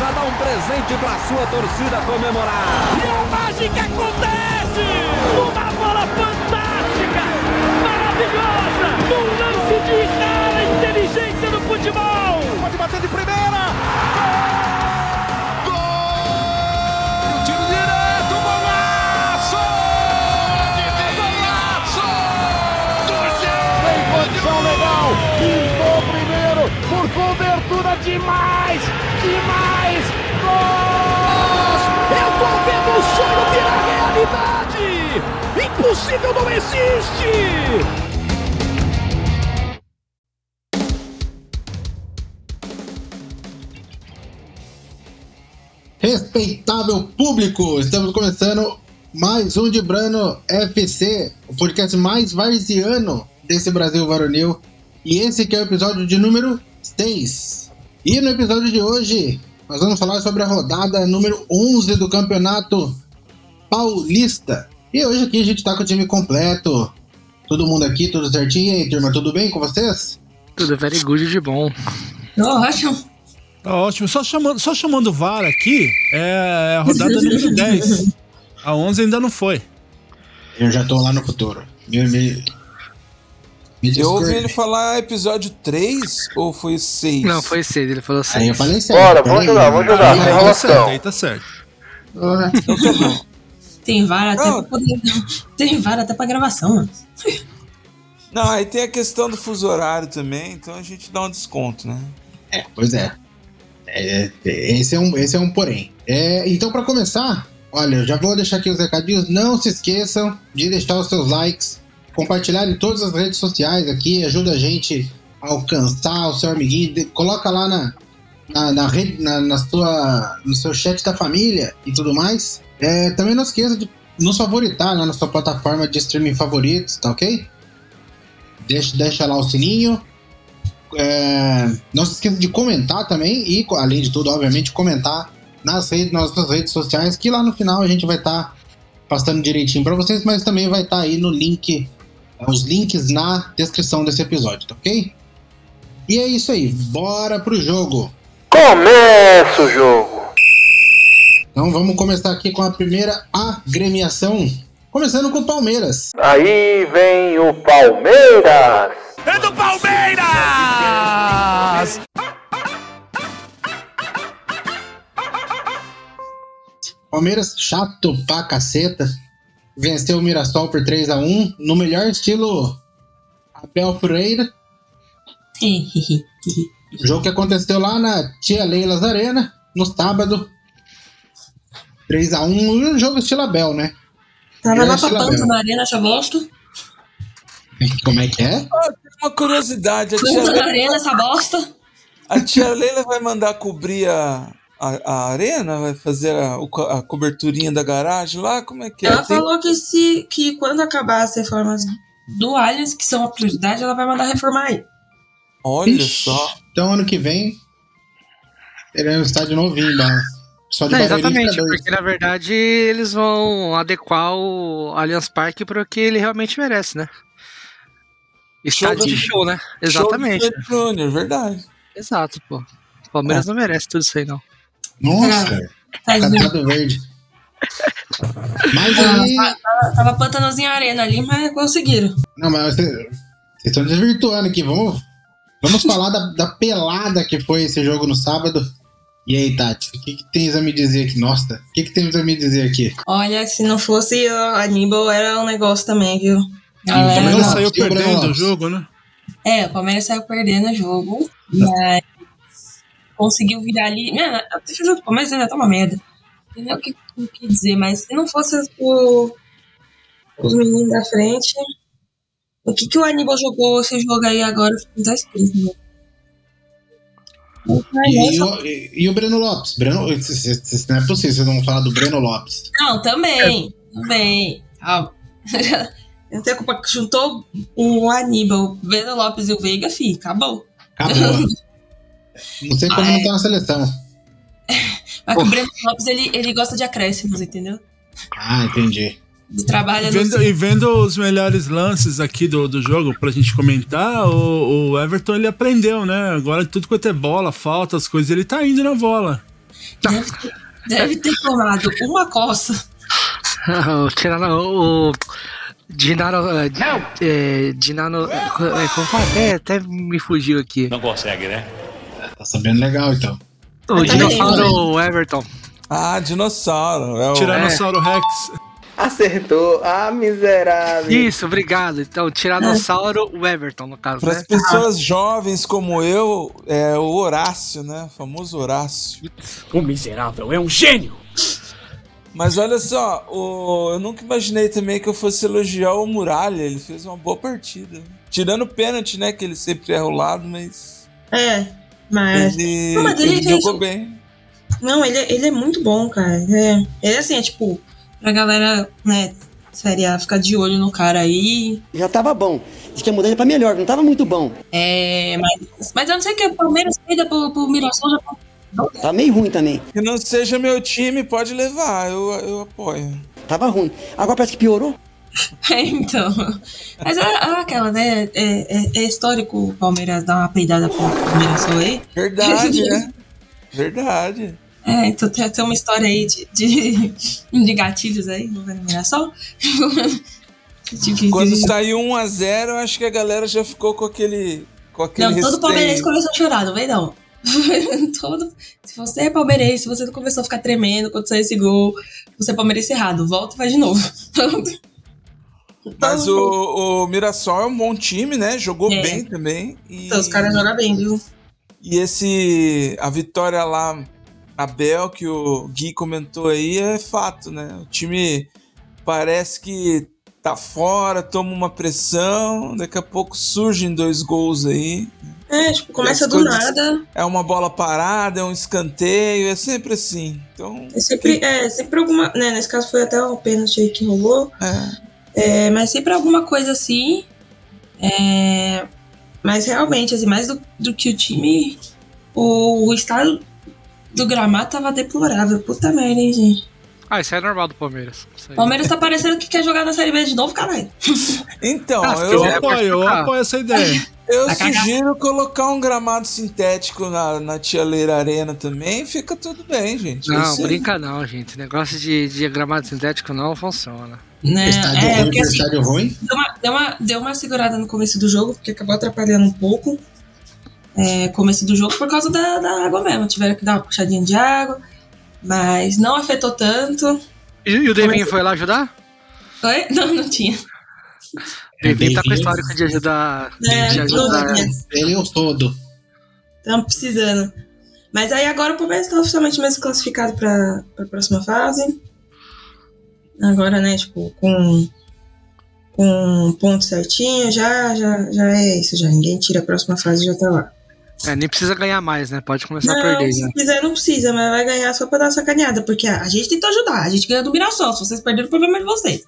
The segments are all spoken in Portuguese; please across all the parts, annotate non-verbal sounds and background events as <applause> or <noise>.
a dar um presente pra sua torcida comemorar. E a mágica acontece! Uma bola fantástica! Maravilhosa! Um lance de rara inteligência no futebol! Pode bater de primeira! Gol! Tiro direto, golaço! Golaço! Tem condição legal! Pintou primeiro por cobertura demais! Demais! Eu tô vendo o sonho virar realidade! Impossível não existe! Respeitável público, estamos começando mais um de Brano FC, o podcast mais varziano desse Brasil varonil. E esse é o episódio de número 6. E no episódio de hoje, nós vamos falar sobre a rodada número 11 do Campeonato Paulista. E hoje aqui a gente tá com o time completo. Todo mundo aqui, tudo certinho. E aí, turma, tudo bem com vocês? Tudo very good de bom. Ótimo. Tá ótimo. Só chamando, só chamando o VAR aqui, é a rodada <laughs> número 10. A 11 ainda não foi. Eu já tô lá no futuro. Me, me, me Eu ouvi ele falar episódio 3 ou foi 6? Não, foi cedo, ele falou Aí eu falei certo. Bora, peraí. vamos jogar, vamos jogar, Aí, sem aí, Aí tá certo, aí tá certo. Tem VAR até pra poder... Tem VAR até pra gravação, mano. Não, aí tem a questão do fuso horário também, então a gente dá um desconto, né? É, pois é. É, esse, é um, esse é um porém. É, então, para começar, olha, eu já vou deixar aqui os recadinhos. Não se esqueçam de deixar os seus likes, compartilhar em todas as redes sociais aqui, ajuda a gente a alcançar o seu amiguinho. De- coloca lá na, na, na rede, na, na sua, no seu chat da família e tudo mais. É, também não esqueça de nos favoritar lá na sua plataforma de streaming favoritos, tá ok? Deixa, deixa lá o sininho. É, não se esqueça de comentar também e, além de tudo, obviamente, comentar nas, redes, nas nossas redes sociais, que lá no final a gente vai estar passando direitinho para vocês, mas também vai estar aí no link, os links na descrição desse episódio, tá ok? E é isso aí, bora pro jogo! Começa o jogo. Então vamos começar aqui com a primeira agremiação, começando com o Palmeiras. Aí vem o Palmeiras. É do Palmeiras! Palmeiras, chato pra caceta, venceu o Mirassol por 3 a 1 no melhor estilo Abel Ferreira. O jogo que aconteceu lá na Tia Leilas Arena, no sábado. 3x1, um jogo estilo Abel, né? Tava lá pra. Panta na arena, essa bosta. Como é que é? Uma curiosidade, a tia, Panta na Leila, arena, essa bosta. a tia Leila vai mandar cobrir a, a, a arena? Vai fazer a, a coberturinha da garagem lá? Como é que é? Ela Tem- falou que, se, que quando acabar as reformas do Allianz, que são a prioridade, ela vai mandar reformar aí. Olha Ixi. só. Então ano que vem teremos um estádio novinho, lá. Só de Não, Barueri exatamente, porque na verdade eles vão adequar o Allianz Parque para o que ele realmente merece, né? Estádio Show de show, né? Show do Exatamente. Fred Júnior, verdade. Exato, pô. O Palmeiras não merece tudo isso aí, não. Nossa, catado verde. <laughs> Mas aí. Tava, tava pantanozinho arena ali, mas conseguiram. Não, mas vocês estão desvirtuando aqui. Vamos, vamos <laughs> falar da, da pelada que foi esse jogo no sábado. E aí, Tati, o que, que tens a me dizer aqui? Nossa, o que, que temos a me dizer aqui? Olha, se não fosse o Aníbal, era um negócio também, viu? Palmeiras Galera, saiu o Breno perdendo o jogo, né? é, o Palmeiras saiu perdendo o jogo, mas conseguiu virar ali. Mano, eu jogo do Palmeiras ainda tá uma merda. Entendeu o que, o que dizer, mas se não fosse o, os meninos da frente, o que, que o Aníbal jogou esse jogo aí agora não tá escrito, né? Mas, E, nossa, o, e, e o Breno Lopes? Breno, não é possível, vocês vão falar do Breno Lopes. Não, também. Também. Calma. Eu tenho a culpa que juntou o Aníbal, o Breno Lopes e o Veiga, fi, acabou. Acabou. <laughs> não sei como Ah, não é. tá na seleção. <laughs> Mas que o Breno Lopes, ele, ele gosta de acréscimos, entendeu? Ah, entendi. Trabalha E vendo, e vendo os melhores lances aqui do, do jogo pra gente comentar, o, o Everton ele aprendeu, né? Agora tudo quanto é bola, falta, as coisas, ele tá indo na bola. Deve ter, deve ter tomado uma coça. <laughs> Tirando o. Dinaro. É, Dinano. É, como? Até, até me fugiu aqui. Não consegue, né? Tá sabendo legal, então. O Mas tá dinossauro Everton. Ah, dinossauro. É o... Tiranossauro Rex. Acertou. Ah, miserável. Isso, obrigado. Então, Tiranossauro Everton, no caso, Para né? as pessoas jovens como eu, é o Horácio, né? O famoso Horácio. O miserável é um gênio. Mas olha só, o... eu nunca imaginei também que eu fosse elogiar o Muralha. Ele fez uma boa partida. Tirando o pênalti, né? Que ele sempre erra o lado, mas. É, mas. Ele, Não, mas ele ele fez- jogou bem. Não, ele, é- ele é muito bom, cara. Ele é, ele é assim, é tipo, pra galera, né, série A, ficar de olho no cara aí. Já tava bom. Diz que ia mudar ele pra melhor, não tava muito bom. É, mas, mas eu não sei que o Palmeiras perdeu pro, pro Mirassol já. Tava meio ruim também. Que não seja meu time, pode levar, eu, eu apoio. Tava ruim. Agora parece que piorou. É, <laughs> então. Mas é, é aquela, né? É, é, é histórico o Palmeiras dar uma peidada pro, Mirassol aí. Verdade, <laughs> né? Verdade. É, então tem, tem uma história aí de, de, <laughs> de gatilhos aí envolvendo Mirassol. Tipo, Quando saiu 1x0, eu acho que a galera já ficou com aquele. Com aquele Não, todo palmeirense começou a chorar, não vem não. todo, se você é palmeirense, você não começou a ficar tremendo quando saiu esse gol, você é palmeirense errado. Volta e faz de novo. Mas o, o Mirassol é um bom time, né? Jogou É. bem também. E, Então, os caras jogam bem, viu? e esse. A vitória lá na Bel, que o Gui comentou aí, é fato, né? O time parece que tá fora, toma uma pressão, daqui a pouco surgem dois gols aí. É, tipo, começa do nada. É uma bola parada, é um escanteio, é sempre assim. Então, É sempre, é, sempre alguma. Né, nesse caso foi até o pênalti que rolou. é. É, mas sempre alguma coisa assim. É, mas realmente, assim, mais do, do que o time, o, o estado do gramado tava deplorável. Puta merda, hein, gente. Ah, isso é normal do Palmeiras. Aí. Palmeiras tá parecendo que quer jogar na Série B de novo, caralho. Então, Ah, eu, Eu apoio, eu apoio essa ideia. eu cagar. sugiro colocar um gramado sintético na, na Tia Leira Arena também, fica tudo bem, gente. Não, brinca não, gente. Negócio de, de gramado sintético não funciona. Né? Estádio É, ruim, porque assim, estádio ruim. deu uma, deu, uma, deu uma segurada no começo do jogo, porque acabou atrapalhando um pouco. É, começo do jogo por causa da, da água mesmo. Tiveram que dar uma puxadinha de água, mas não afetou tanto. E, e o Devinho foi lá ajudar? Oi? <laughs> Não, não tinha. O Devinho tá com histórico de ajudar. É, de ajudar. Ele é o todo. Estamos precisando. Mas aí agora o Palmeiras está oficialmente mais classificado para a próxima fase. Agora, né, tipo, com, com um ponto certinho, já, já, já é isso, já. Ninguém tira a próxima fase e já tá lá. É, nem precisa ganhar mais, né? Pode começar a Não, perder se já. quiser não precisa, mas vai ganhar só pra dar sacaneada, porque a, a gente tentou ajudar, a gente ganhou do Mirassol. Se vocês perderam, o problema é de vocês.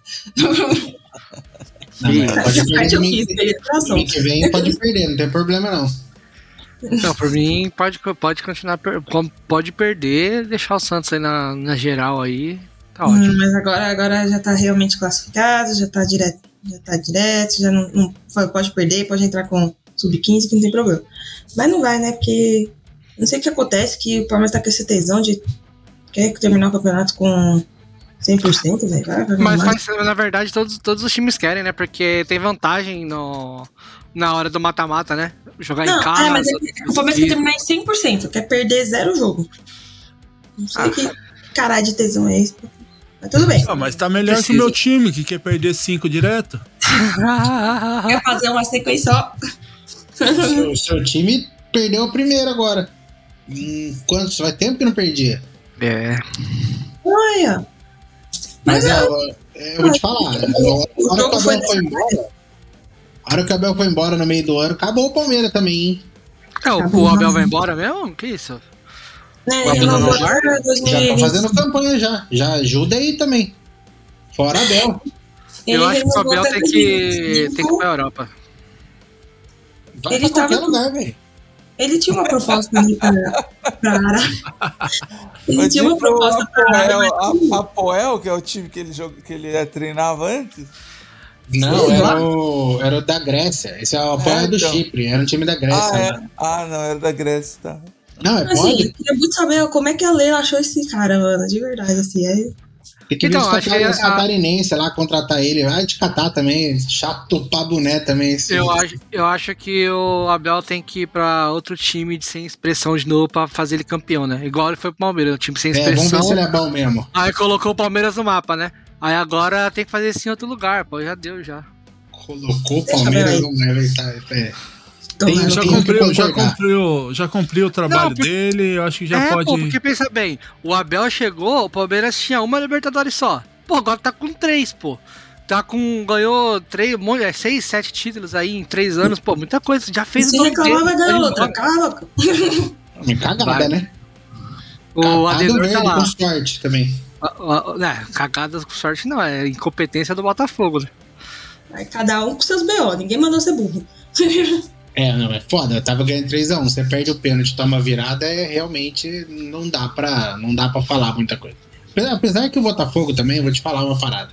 Não, pode perder eu fiz, perder que vem pode perder, não tem problema não. Não, por mim, pode, pode continuar. Pode perder, deixar o Santos aí na, na geral aí. Tá. Hum, mas agora, agora já tá realmente classificado, já tá direto, já tá direto, já não, não- pode perder, pode entrar com sub-15, que não tem problema. Mas não vai, né? Porque não sei o que acontece, que o Palmeiras tá com esse tesão de quer terminar o campeonato com 100%, velho. Vai, vai, Mas na verdade, todos, todos os times querem, né? Porque tem vantagem no, na hora do mata-mata, né? Jogar Não, em casa. é, mas é que o Palmeiras quer terminar em 100%, quer perder zero jogo. Não sei Ah. que caralho de tesão é esse. Mas tudo bem. Ah, mas tá melhor que o meu time, que quer perder cinco direto. <laughs> Quer fazer uma sequência só. O seu, seu time perdeu o primeiro agora. Hum, quanto? Faz tempo que não perdia. É. Olha. Mas Mas é, é- eu, eu vou te falar. A hora que o Abel foi embora. A hora que o Abel foi embora no meio do ano, acabou o Palmeiras também, hein? É, o, o Abel vai embora mesmo? Que isso? Né, renovou Já tá 2020. fazendo campanha já. Já ajuda aí também. Fora Abel. Eu Ele acho que o renovou Abel até tem que, 2025. tem que ir pra Europa. Vai Ele pra qualquer tava- lugar, velho. Ele tinha uma proposta ali pra, Ara. <laughs> Ele tinha uma proposta pra Ara. Apoel, a, Apoel, que é o time que ele, joga, que ele eh, treinava antes. Não, era o, era o da Grécia. Esse é o apoio É, do então. Chipre. Era um time da Grécia. Ah, né? é. ah, não, era da Grécia, tá. Não, é Assim, pode. eu queria muito saber como é que a Lê achou esse cara, mano. De verdade, assim. É... Tem que Então, acho que cata- os a- lá contratar ele. Vai de catar também. Chato pra boné também. Esse... Eu acho, eu acho que o Abel tem que ir pra outro time de sem expressão de novo pra fazer ele campeão, né? Igual ele foi pro Palmeiras, um time sem É, vamos ver expressão. se ele é bom mesmo. Aí colocou o Palmeiras no mapa, né? Aí agora tem que fazer isso em outro lugar, pô, já deu já. Colocou o Palmeiras no Everton. tá, É. Toma, Tem- Já cumpriu, já cumpriu, já cumpriu o trabalho Não, dele, eu acho que já é, pode. pô, porque pensa bem, o Abel chegou, o Palmeiras tinha uma Libertadores só. Pô, agora tá com três, pô. Tá com. ganhou três, é, seis, sete títulos aí em três anos, pô, muita coisa. Já fez Se o reclamar, vai ganhar tá outra. embora. Cala. Me cagada, Vai. né? O Adenor verde tá lá. com sorte também. Né, cagadas com sorte não, é incompetência do Botafogo, né? Cada um com seus B.O. Ninguém mandou ser burro. <laughs> É, não, é foda. Eu tava ganhando 3x1. Você perde o pênalti, toma virada, é realmente não dá pra, não dá pra falar muita coisa. Apesar- que o Botafogo também, eu vou te falar uma parada.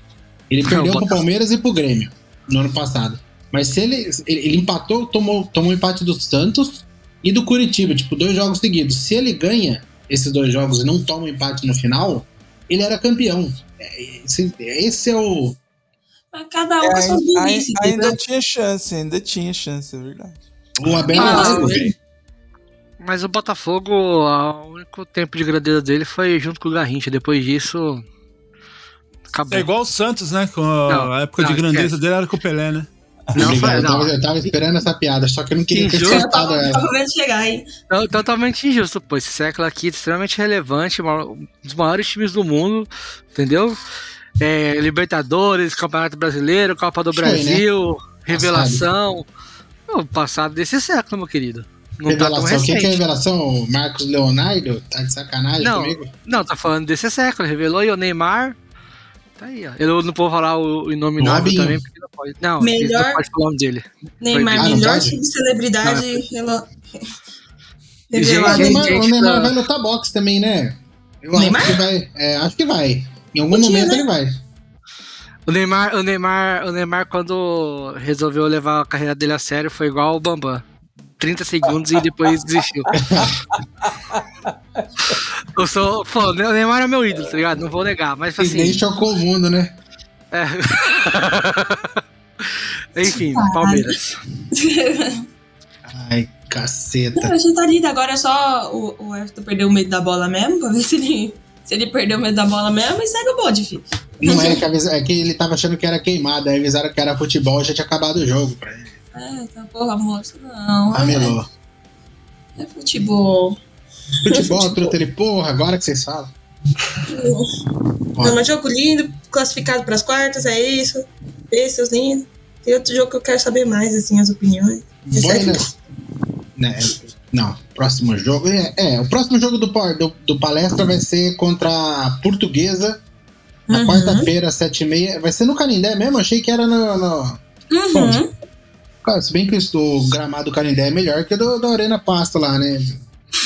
Ele Não, perdeu pro Botafogo. Palmeiras e pro Grêmio no ano passado. Mas se ele, ele, empatou, tomou, tomou empate do Santos e do Curitiba, tipo, dois jogos seguidos. Se ele ganha esses dois jogos e não toma um empate no final, ele era campeão. É, Esse, esse é o. Mas cada um com É, suas ainda, burrice, ainda entendeu? tinha chance, ainda tinha chance, é verdade. O Abel Ah, é. Mas o Botafogo, o único tempo de grandeza dele foi junto com o Garrincha. Depois disso. Acabou. É igual o Santos, né? Com a Não, época não, de grandeza esquece. dele era com o Pelé, né? Não, foi, eu, não. tava, eu tava esperando essa piada, só que eu não queria ter Injusto. Eu soltado tava, ela. tava vendo chegar, hein? Totalmente injusto, pô. Esse século aqui é extremamente relevante, um dos maiores times do mundo, entendeu? É, Libertadores, Campeonato Brasileiro, Copa do né? Brasil, revelação. O passado desse século, meu querido. Não tá tão Revelação. O que, que é revelação? O Marcos Leonardo? Tá de sacanagem Não, comigo? não, tá falando desse século. Revelou aí o Neymar. Tá aí, ó. Eu não vou falar o, o inominável Robinho. também, porque não pode. Não, Melhor- não pode falar o nome dele. Neymar, Ah, melhor subcelebridade rela... Gente, O Neymar, o gente, Neymar tá- vai lutar boxe também, né? Eu Neymar? acho que vai. É, acho que vai. Em algum Podia, momento né? ele vai. O Neymar, o Neymar, o Neymar, quando resolveu levar a carreira dele a sério, foi igual o Bambam. 30 segundos e depois desistiu. <laughs> Eu sou. Pô, o Neymar é meu ídolo, tá ligado? Não vou negar, mas E nem assim. chocou o mundo, né? é. <laughs> Enfim, Palmeiras. Ai, caceta. Não, a gente tá lindo. Agora é só o, o Everton perder o medo da bola mesmo, pra ver se ele, se ele perdeu o medo da bola mesmo e segue o bonde, filho. Não é que, avisa- é que ele tava achando que era queimada, aí avisaram que era futebol, já tinha acabado o jogo pra ele. É, tá, porra, moço, não. É, Amelou. é futebol. Futebol, truta, ele, porra, agora que vocês falam. Não, mas jogo lindo, classificado pras quartas, é isso. Esse, seus lindos. Tem outro jogo que eu quero saber mais, assim, as opiniões. Buenas. Né, não, próximo jogo. É, é, o próximo jogo do, do, do palestra vai ser contra a Portuguesa. Na Uhum. quarta-feira, às sete e meia. Vai ser no Canindé mesmo? Achei que era no. no... Uhum. Cara, se bem que o, gramado do Canindé é melhor que o do, da Arena Pasto lá, né?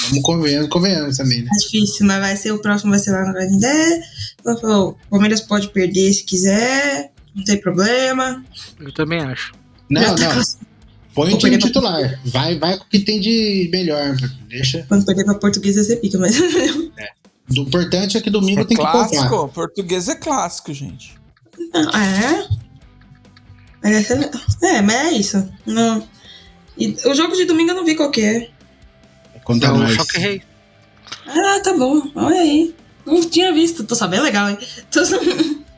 Vamos convenhamos, convenhamos também, né? É difícil, mas vai ser o próximo, vai ser lá no Canindé. O Palmeiras pode perder se quiser, não tem problema. Eu também acho. Não, Já tá não. Põe o time titular. Vai, vai com o que tem de melhor. Deixa. Quando perder pra portuguesa, você pica, mas. <laughs> O importante é que domingo tem que clássico, português é clássico, gente. é. Mas essa- é, mas é isso. Não. E o jogo de domingo eu não vi qual que é. Conta É o. Choque Rei. Ah, tá bom. Olha aí. Não tinha visto. Tô sabendo legal, hein? Tô... <laughs>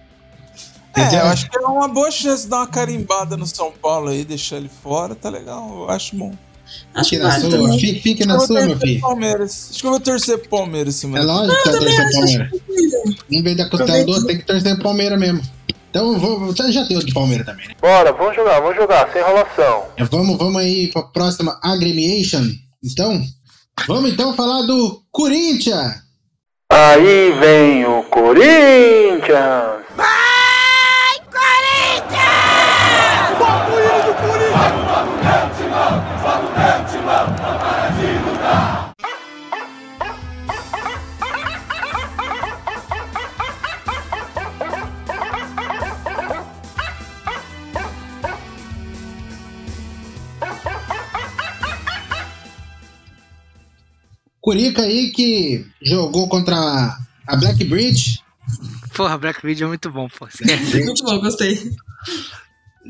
É, eu acho que é uma boa chance de dar uma carimbada no São Paulo aí, deixar ele fora, tá legal, eu acho bom. Acho Fique que na sua, fique, fique Acho na que eu sua, vou meu torcer filho. pro Palmeiras. Acho que eu vou torcer pro Palmeiras esse É mano. lógico que também torcer acho, Palmeiras. Em vez da costela do outro, tem que torcer pro Palmeiras mesmo. Então, vou, já deu de Palmeiras também, né? Bora, vamos jogar, vamos jogar, sem enrolação. É, Vamos, vamos aí pra próxima agremiation. Então, vamos então falar do Corinthians. Aí vem o Corinthians. Curica aí que jogou contra a Black Bridge. Porra, Black Bridge é muito bom, pô. Esquece. Muito bom, gostei.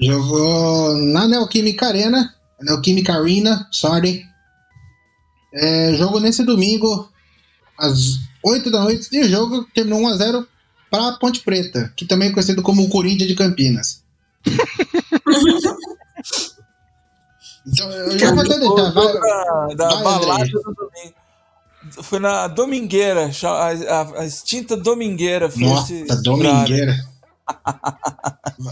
Jogou na Neoquímica Arena, Neoquímica Arena, sorry. É, jogo nesse domingo, às 8 da noite, e o jogo terminou 1x0 para Ponte Preta, que também é conhecido como o Corinthians de Campinas. <laughs> então, eu já vou até deixar. Vai, da, da vai, balada André. do domingo. Foi na Domingueira, a, a- a extinta Domingueira. Foi Nossa, esse domingueira. <laughs>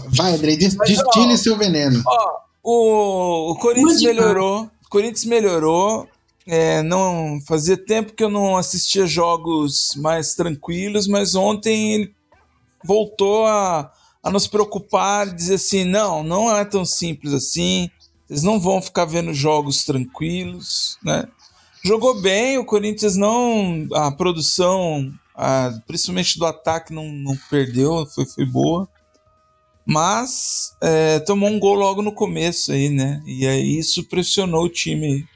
Vai, André, destile seu veneno. Ó, o, o Corinthians Muito melhorou. O Corinthians melhorou. É, não fazia tempo que eu não assistia jogos mais tranquilos, mas ontem ele voltou a, a nos preocupar e dizer assim: não, não é tão simples assim. Vocês não vão ficar vendo jogos tranquilos, né? Jogou bem, o Corinthians não. A produção, a- principalmente do ataque, não, não perdeu, foi, foi boa. Mas é, tomou um gol logo no começo aí, né? E aí isso pressionou o time.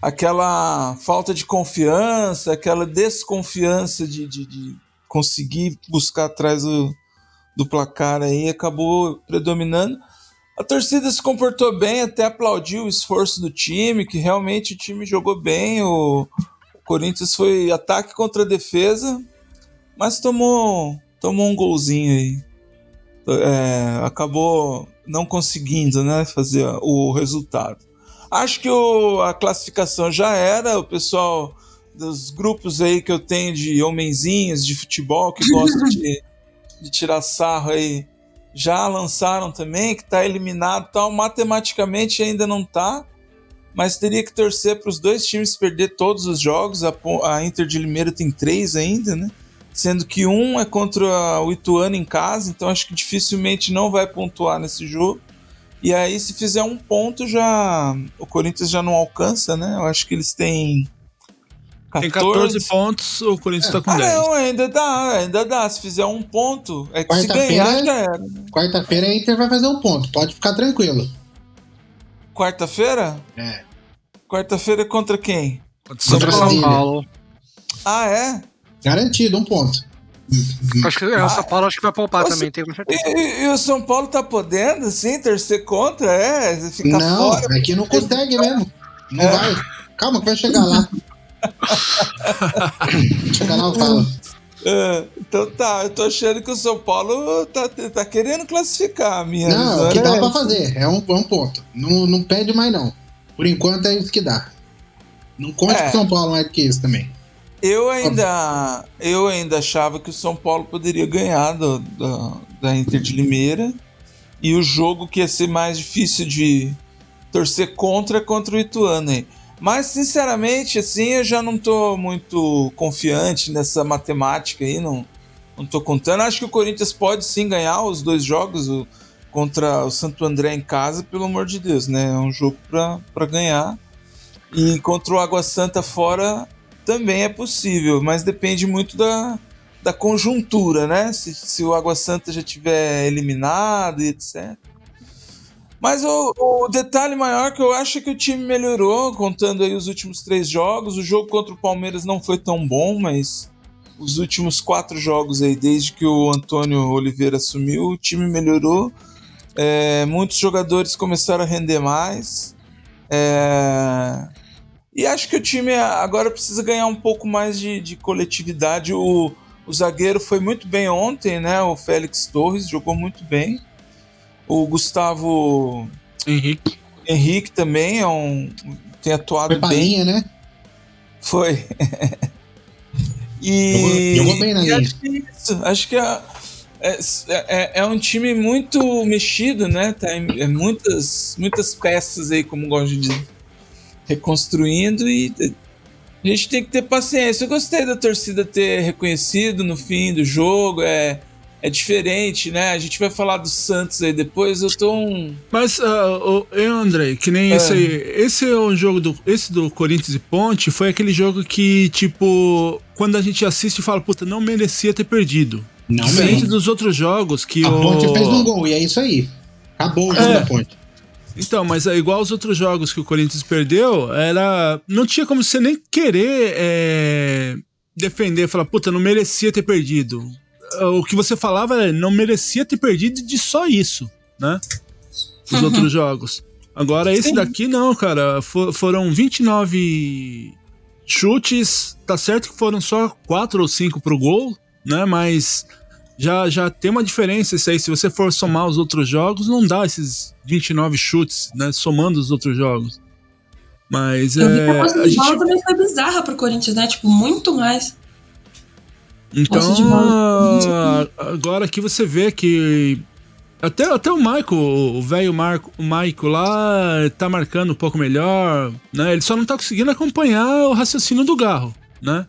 Aquela falta de confiança, aquela desconfiança de, de, de conseguir buscar atrás do, do placar aí acabou predominando. A torcida se comportou bem, até aplaudiu o esforço do time, que realmente o time jogou bem. O, o Corinthians foi ataque contra defesa, mas tomou, tomou um golzinho aí. É, acabou não conseguindo né, fazer o resultado. Acho que o- a classificação já era, o pessoal dos grupos aí que eu tenho de homenzinhos de futebol que gostam <laughs> de, de tirar sarro aí já lançaram também, que tá eliminado tal. Matematicamente ainda não tá, mas teria que torcer para os dois times perder todos os jogos. A, a Inter de Limeira tem três ainda, né? Sendo que um é contra o Ituano em casa, então acho que dificilmente não vai pontuar nesse jogo. E aí, se fizer um ponto, já o Corinthians já não alcança, né? Eu acho que eles têm Tem 14 pontos, o Corinthians tá com ah, 10. não, ainda dá, ainda dá. Se fizer um ponto, é que se Quarta-feira- ganhar já era. Quarta-feira a Inter vai fazer um ponto, pode ficar tranquilo. Quarta-feira? É. Quarta-feira é contra quem? Contra São Sevilha. Paulo. Ah, é? Garantido, um ponto. Acho que é, o São Paulo acho que vai poupar Nossa, também, tenho certeza. E, e- e o São Paulo tá podendo, assim, torcer contra? É, ficar não, fora. é que não consegue mesmo. Não É. vai. Calma que vai chegar lá. É, então tá, eu tô achando que o São Paulo tá, tá querendo classificar. A minha Não, é o que dá pra essa. fazer. É um, é um ponto. Não, não pede mais, não. Por enquanto é isso que dá. Não conte É. com São Paulo mais do que isso também. Eu ainda, eu ainda achava que o São Paulo poderia ganhar do, da, da Inter de Limeira. E o jogo que ia ser mais difícil de torcer contra é contra o Ituano. Mas, sinceramente, assim, eu já não tô muito confiante nessa matemática aí, não, não tô contando. Acho que o Corinthians pode sim ganhar os dois jogos o- contra o Santo André em casa, pelo amor de Deus, né? É um jogo pra ganhar. E contra o Água Santa fora também é possível, mas depende muito da, da conjuntura, né? Se, se o Água Santa já tiver eliminado e etc. Mas o, o detalhe maior que eu acho é que o time melhorou, contando aí os últimos três jogos. O jogo contra o Palmeiras não foi tão bom, mas os últimos quatro jogos aí, desde que o Antônio Oliveira assumiu, o time melhorou. É, muitos jogadores começaram a render mais. É, e acho que o time agora precisa ganhar um pouco mais de, de coletividade. O, o zagueiro foi muito bem ontem, né? O Félix Torres jogou muito bem. O Gustavo Henrique. Henrique também é um, tem atuado Foi bem. palinha, né? Foi. <laughs> e Jogou- jogou bem na e acho que é isso. Acho que é, é, é- é um time muito mexido, né? Tá em, é muitas, muitas peças aí, como gosto de dizer, reconstruindo e a gente tem que ter paciência. Eu gostei da torcida ter reconhecido no fim do jogo. É, é diferente, né? A gente vai falar do Santos aí depois. Eu tô um. Mas, o eu, André, que nem É. esse aí. Esse é um jogo do. Esse do Corinthians e Ponte foi aquele jogo que, tipo, quando a gente assiste fala, puta, não merecia ter perdido. Não Diferente mesmo. dos outros jogos que A o. Ponte fez um gol e é isso aí. Acabou o jogo É. da Ponte. Então, mas é igual os outros jogos que o Corinthians perdeu, era. Não tinha como você nem querer é, defender, falar, puta, não merecia ter perdido. O que você falava é, não merecia ter perdido de só isso, né? Os Uhum. outros jogos. Agora, esse daqui não, cara. For- foram 29 chutes. Tá certo que foram só 4 ou 5 pro gol, né? Mas já, já tem uma diferença isso aí. Se você for somar os outros jogos, não dá esses 29 chutes, né? Somando os outros jogos. Mas Eu vi que a é, a gente, também foi bizarra pro Corinthians, né? Tipo, muito mais. Então agora aqui você vê que até, até o Maico, o velho Marco, o Maico lá tá marcando um pouco melhor, né? Ele só não tá conseguindo acompanhar o raciocínio do Garro, né?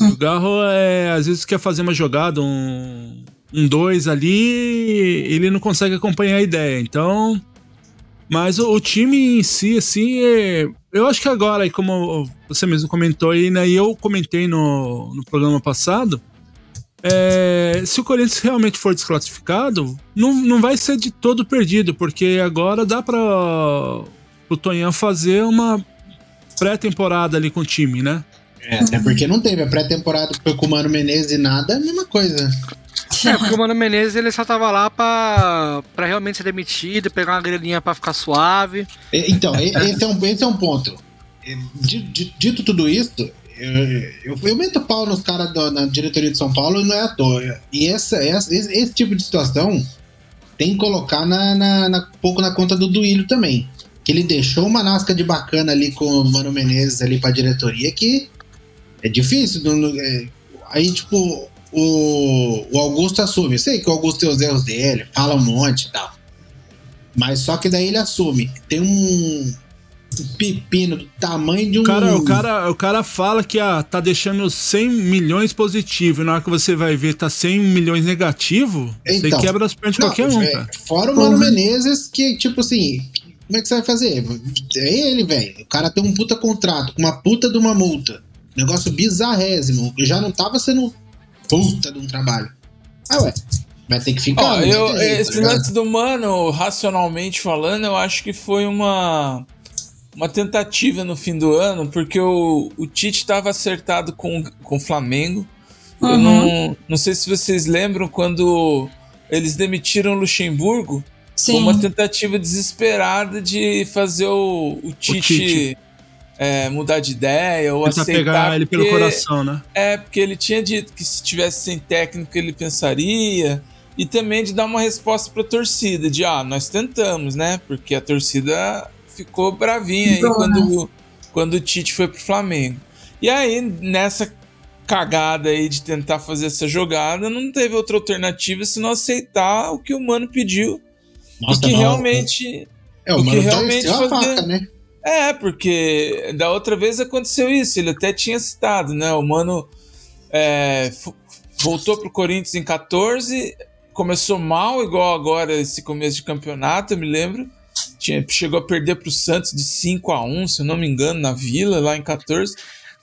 O Garro é, às vezes quer fazer uma jogada, um, um dois ali, ele não consegue acompanhar a ideia. Então, mas o, o time em si, assim, é, eu acho que agora, como você mesmo comentou aí, né? E eu comentei no, no programa passado, é, se o Corinthians realmente for desclassificado, não, não vai ser de todo perdido, porque agora dá para o Tonhão fazer uma pré-temporada ali com o time, né? É, até porque não teve a pré-temporada com o Mano Menezes e nada, a mesma coisa. É, porque o Mano Menezes ele só tava lá pra, pra realmente ser demitido, pegar uma graninha pra ficar suave. Então, esse é um, esse é um ponto. Di- di- Dito tudo isso, eu, eu, eu meto pau nos caras da- na diretoria de São Paulo e não é à toa. E essa, essa- esse, esse tipo de situação tem que colocar na, na- na- um pouco na conta do Duílio também. Que ele deixou uma nasca de bacana ali com o Mano Menezes ali pra diretoria que é difícil. é, aí, tipo, o, o Augusto assume. Eu sei que o Augusto tem os erros dele, fala um monte e tal. Mas só que daí ele assume. Tem um, pepino do tamanho de um. Cara, o, cara, o cara fala que ah, tá deixando 100 milhões positivo, e na hora que você vai ver tá 100 milhões negativo, você Então, quebra as pernas de qualquer um, é, cara. Fora o Mano Menezes, que, tipo assim, como é que você vai fazer? É ele, velho. O cara tem um puta contrato, com uma puta de uma multa. Negócio bizarrésimo. Já não tava sendo puta de um trabalho. Ah, ué. Vai ter que ficar. Ó, tem eu, jeito, tá esse ligado? lance do Mano, racionalmente falando, eu acho que foi uma, uma tentativa no fim do ano, porque o, o Tite estava acertado com, com o Flamengo. Eu Uhum. não, não sei se vocês lembram quando eles demitiram o Luxemburgo. Foi Sim. uma tentativa desesperada de fazer o, o Tite, Tite. É, mudar de ideia ou Tentar aceitar. pegar ele pelo porque- coração, né? é, porque ele tinha dito que se tivesse sem técnico ele pensaria. E também de dar uma resposta pra torcida, de ah, nós tentamos, né? Porque a torcida ficou bravinha aí quando, quando o Tite foi pro Flamengo. E aí, nessa cagada aí de tentar fazer essa jogada, não teve outra alternativa senão aceitar o que o Mano pediu. Nossa, e que não, realmente. É, o o que Mano realmente torceu a fazia- faca, né? É, porque da outra vez aconteceu isso, ele até tinha citado, né? O Mano é, voltou pro Corinthians em 14, começou mal, igual agora esse começo de campeonato, eu me lembro. Tinha, chegou a perder pro Santos de 5 a 1 se eu não me engano, na Vila, lá em 14.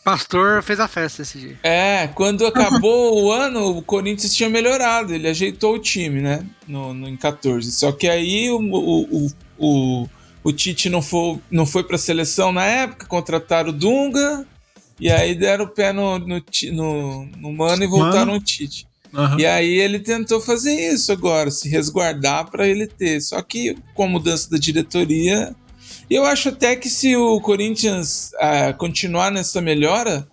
Pastor fez a festa esse dia. É, quando acabou o <laughs> ano, o Corinthians tinha melhorado, ele ajeitou o time, né? No, no- em 14. Só que aí o, o, o, o, o Tite não foi, não foi pra seleção na época, contrataram o Dunga, e aí deram o pé no, no, no, no Mano e voltaram Mano. o Tite. Aham. E aí ele tentou fazer isso agora, se resguardar pra ele ter. Só que com a mudança da diretoria, e eu acho até que se o Corinthians ah, continuar nessa melhora,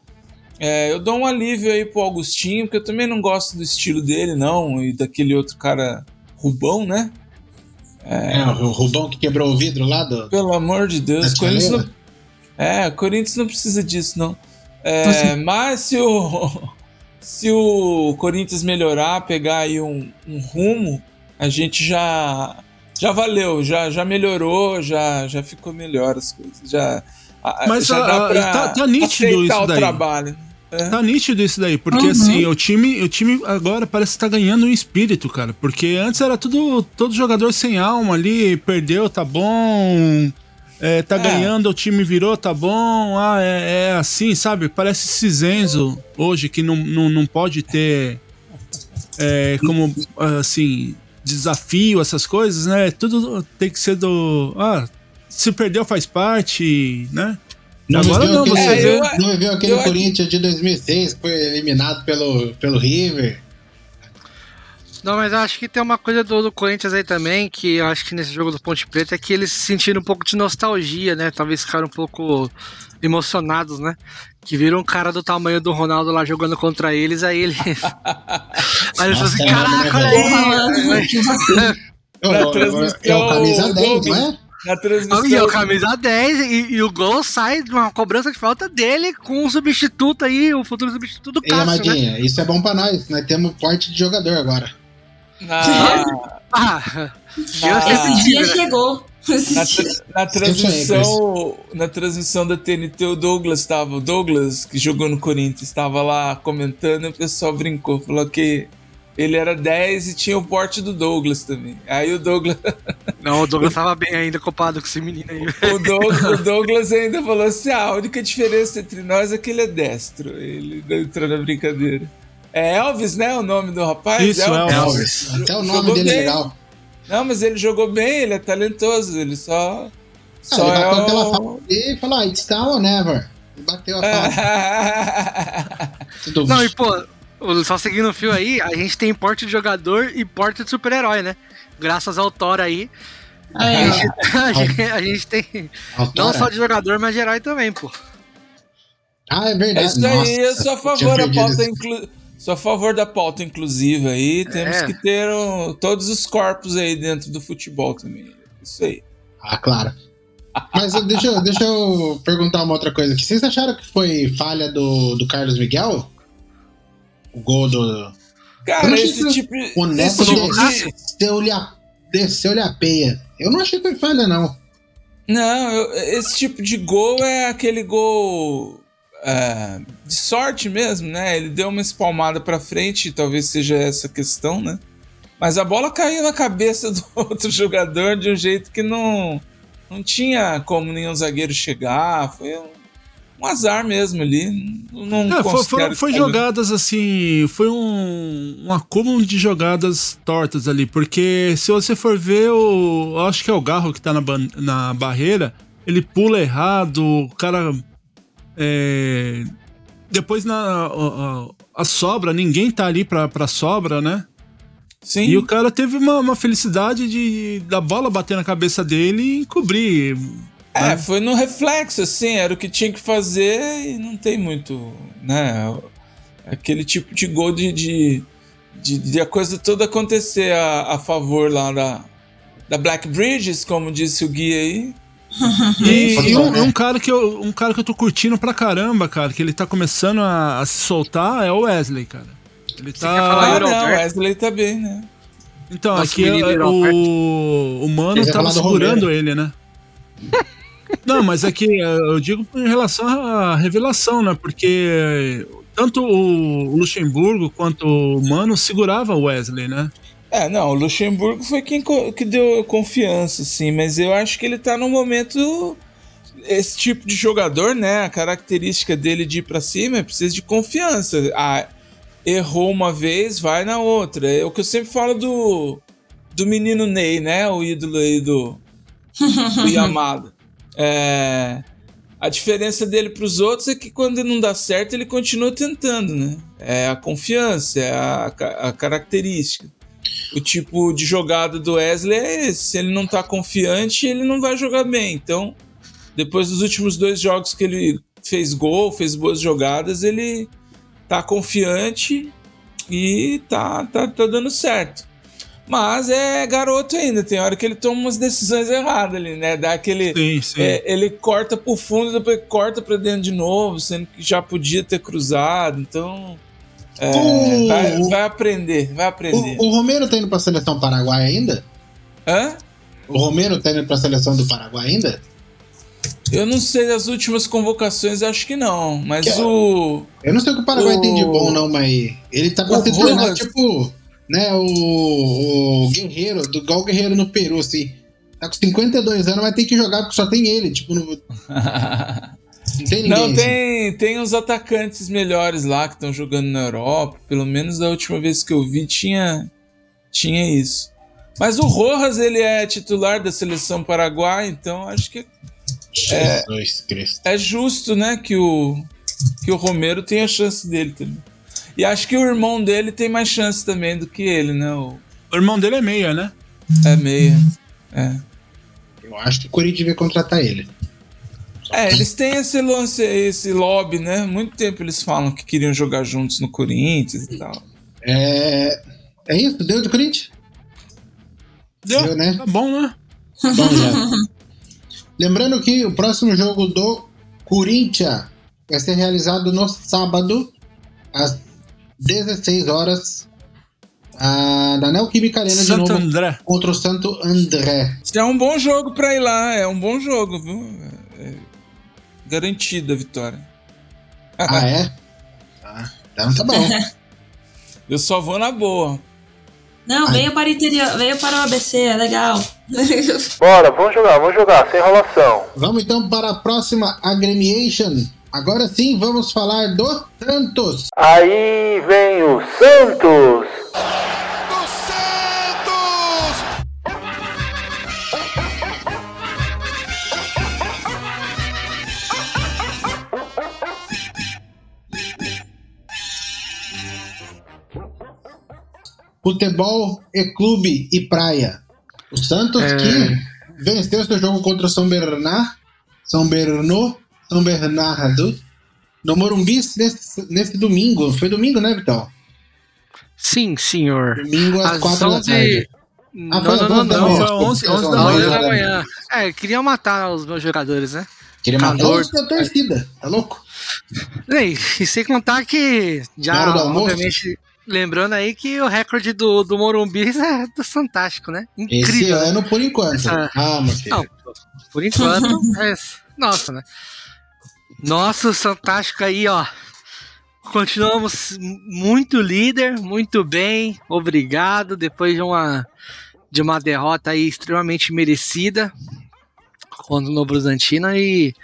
é, eu dou um alívio aí pro Augustinho, porque eu também não gosto do estilo dele, não, e daquele outro cara Rubão, né? É, o Rubão que quebrou o vidro lá do. Pelo amor de Deus, Corinthians não, é, Corinthians não precisa disso, não. É, mas se o, <laughs> se o Corinthians melhorar, pegar aí um, um rumo, a gente já já valeu, já, já melhorou, já, já ficou melhor as coisas. Já, Mas já a- pra tá- tá nítido isso o daí. trabalho. É. Tá nítido isso daí, porque Uhum. assim, o time, o time agora parece que tá ganhando um espírito, cara. Porque antes era tudo todo jogador sem alma ali, perdeu, tá bom. é, tá É. ganhando, o time virou, tá bom. Ah, é, é assim, sabe? Parece Cisenzo hoje, que não, não, não pode ter. é, como, assim. desafio, essas coisas, né? Tudo tem que ser do. Ah, se perdeu faz parte, né? Não Agora não, aquele, você vê. não viveu aquele eu- Corinthians de 2006 que foi eliminado pelo, pelo River. Não, mas eu acho que tem uma coisa do, do Corinthians aí também, que eu acho que nesse jogo do Ponte Preta é que eles se sentiram um pouco de nostalgia, né? Talvez ficaram um pouco emocionados, né? Que viram um cara do tamanho do Ronaldo lá jogando contra eles, aí eles. <laughs> aí eles falam assim: Nossa, caraca, né, olha aí! É o- Na é o- transmissão, é o camisa 10, não é? Na transmissão. E é o camisa 10, e, e o gol sai de uma cobrança de falta dele com o substituto aí, o futuro substituto do Ei, Cássio, né? Isso é bom pra nós. Nós temos porte de jogador agora. Na, Ah, <laughs> na- Esse dia chegou. na, tra- na transmissão, na transmissão da TNT, o Douglas estava, o Douglas, que jogou no Corinthians, estava lá comentando e o pessoal brincou, falou que ele era 10 e tinha o porte do Douglas também. Aí o Douglas, <laughs> Não, o Douglas tava bem ainda culpado com esse menino aí. o Douglas, o Douglas ainda falou assim: ah, a única diferença entre nós é que ele é destro. Ele entrou na brincadeira. É Elvis, né? O nome do rapaz? Isso, Elvis. Elvis. Até o nome Jogou dele é bem. legal. Não, mas ele jogou bem, ele é talentoso, ele só. Ah, Só ele é bateu aquela o... falta e falou, ah, it's now or never. Ele bateu a <laughs> falta. Tudo <laughs> Não, e pô, o- só seguindo o fio aí, a gente tem porte de jogador e porte de super-herói, né? Graças ao Thor aí. A ó. gente, a gente- a gente tem não só de jogador, mas de herói também, pô. Ah, é É verdade. isso aí, Nossa, eu sou a favor da pauta inclu... Sou a favor da pauta inclusiva aí. Temos É. que ter um- todos os corpos aí dentro do futebol também. Isso aí. Ah, claro. Mas deixa, eu- deixa eu perguntar uma outra coisa aqui. Vocês acharam que foi falha do, do Carlos Miguel? O gol do. Cara, esse tipo. O Neto tipo de- desceu-lhe a, desceu-lhe a peia. Eu não achei que foi falha, não. Não, eu- esse tipo de gol é aquele gol é, de sorte mesmo, né? Ele deu uma espalmada pra frente, talvez seja essa a questão, né? Mas a bola caiu na cabeça <laughs> do outro jogador de um jeito que não, não tinha como nenhum zagueiro chegar. Foi um, um azar mesmo ali. Não É, foi, foi, jogadas assim. Foi um, um acúmulo de jogadas tortas ali. Porque se você for ver, o, eu acho que é o Garro que tá na, na barreira. Ele pula errado, o cara. é, depois na a, a- a sobra, ninguém tá ali pra, pra sobra, né? Sim. E o cara teve uma, uma felicidade de da bola bater na cabeça dele e encobrir. É, foi no reflexo, assim, era o que tinha que fazer e não tem muito, né? Aquele tipo de gol de, de, de, de a coisa toda acontecer a, a favor lá da, da Black Bridges, como disse o Gui aí. <laughs> E, e um, um cara que eu, um cara que eu tô curtindo pra caramba, cara, que ele tá começando a, a se soltar é o Wesley, cara. Ele tá. Ah, não, Alberto? Wesley tá bem, né? Então, Nosso aqui é, o, o Mano tava segurando Romero. ele, né? <laughs> Não, mas aqui eu digo em relação à revelação, né? Porque tanto o Luxemburgo quanto o Mano segurava o Wesley, né? É, não, o Luxemburgo foi quem que deu confiança, assim, mas eu acho que ele tá no momento. Esse tipo de jogador, né? A característica dele de ir pra cima é precisa de confiança. Ah, errou uma vez, vai na outra. É o que eu sempre falo do, do menino Ney, né? O ídolo aí do, do <laughs> Yamada. É, a diferença dele pros outros é que quando não dá certo, ele continua tentando, né? É a confiança, é a, a característica. O tipo de jogada do Wesley é esse. Se ele não tá confiante, ele não vai jogar bem. Então, depois dos últimos dois jogos que ele fez gol, fez boas jogadas, ele tá confiante e tá, tá, tá dando certo. Mas é garoto ainda, tem hora que ele toma umas decisões erradas ali, né? Dá aquele. Sim, sim. é, ele corta pro fundo, depois corta pra dentro de novo, sendo que já podia ter cruzado. Então. é, O- vai, vai aprender, vai aprender. O, o Romero tá indo pra seleção paraguaia ainda? Hã? O Romero tá indo pra seleção do Paraguai ainda? Eu não sei das últimas convocações, acho que não. Mas Que- o. Eu não sei o que o Paraguai O- tem de bom, não, mas ele tá pra se tornar, tipo, né, o, o Guerreiro, do igual o Guerreiro no Peru, assim. Tá com 52 anos, mas tem que jogar porque só tem ele, tipo, não, <laughs> não tem ninguém. Não, assim. tem, tem uns atacantes melhores lá que estão jogando na Europa. Pelo menos da última vez que eu vi tinha, tinha isso. Mas o Rojas, ele é titular da seleção paraguaia, então acho que é, é justo, né, que o, que o Romero tenha a chance dele também. E acho que o irmão dele tem mais chance também do que ele, né? O, O irmão dele é meia, né? é meia. É. Eu acho que o Corinthians devia contratar ele. É, eles têm esse lance, esse lobby, né? Muito tempo eles falam que queriam jogar juntos no Corinthians e tal. É. É isso? Deu do Corinthians? Deu, Deu, né? Tá bom, né? Bom, já. Lembrando que o próximo jogo do Corinthians vai ser realizado no sábado, às 16 horas, ah, na Neoquímica Arena de Santo novo, André. contra o Santo André. Isso é um bom jogo pra ir lá, é um bom jogo, viu? É garantido a vitória. <laughs> Ah, é? Ah, então tá bom. <laughs> Eu só vou na boa. Não, veio para o interior, veio para o ABC, é legal. <laughs> Bora, vamos jogar, vamos jogar, sem enrolação. Vamos então para a próxima Agremiation. Agora sim, vamos falar do Santos. Aí vem o Santos. Do Santos! Futebol e Clube e Praia. O Santos É. que venceu seu jogo contra o São Bernard, São Berno, São Bernardo, no Morumbi nesse, nesse domingo. Foi domingo, né, Vital? Sim, senhor. Domingo às Às 4 da 11 tarde. Não, não, às não, 11 da não. manhã, Foi desculpa, 11 às 11 da 11 11 manhã. da manhã. É, queria matar os meus jogadores, né? Queria matar os da torcida, tá louco? E, e sem contar que, já, obviamente, lembrando aí que o recorde do, do Morumbi <laughs> é do Fantástico, né? Esse Incrível. né? ano por enquanto. Essa- Ah, meu filho. Não, por enquanto, <laughs> é, nossa, né? Nossa, o Fantástico aí, ó. Continuamos muito líder, muito bem, obrigado. Depois de uma, de uma derrota aí extremamente merecida contra o Novo Horizontino e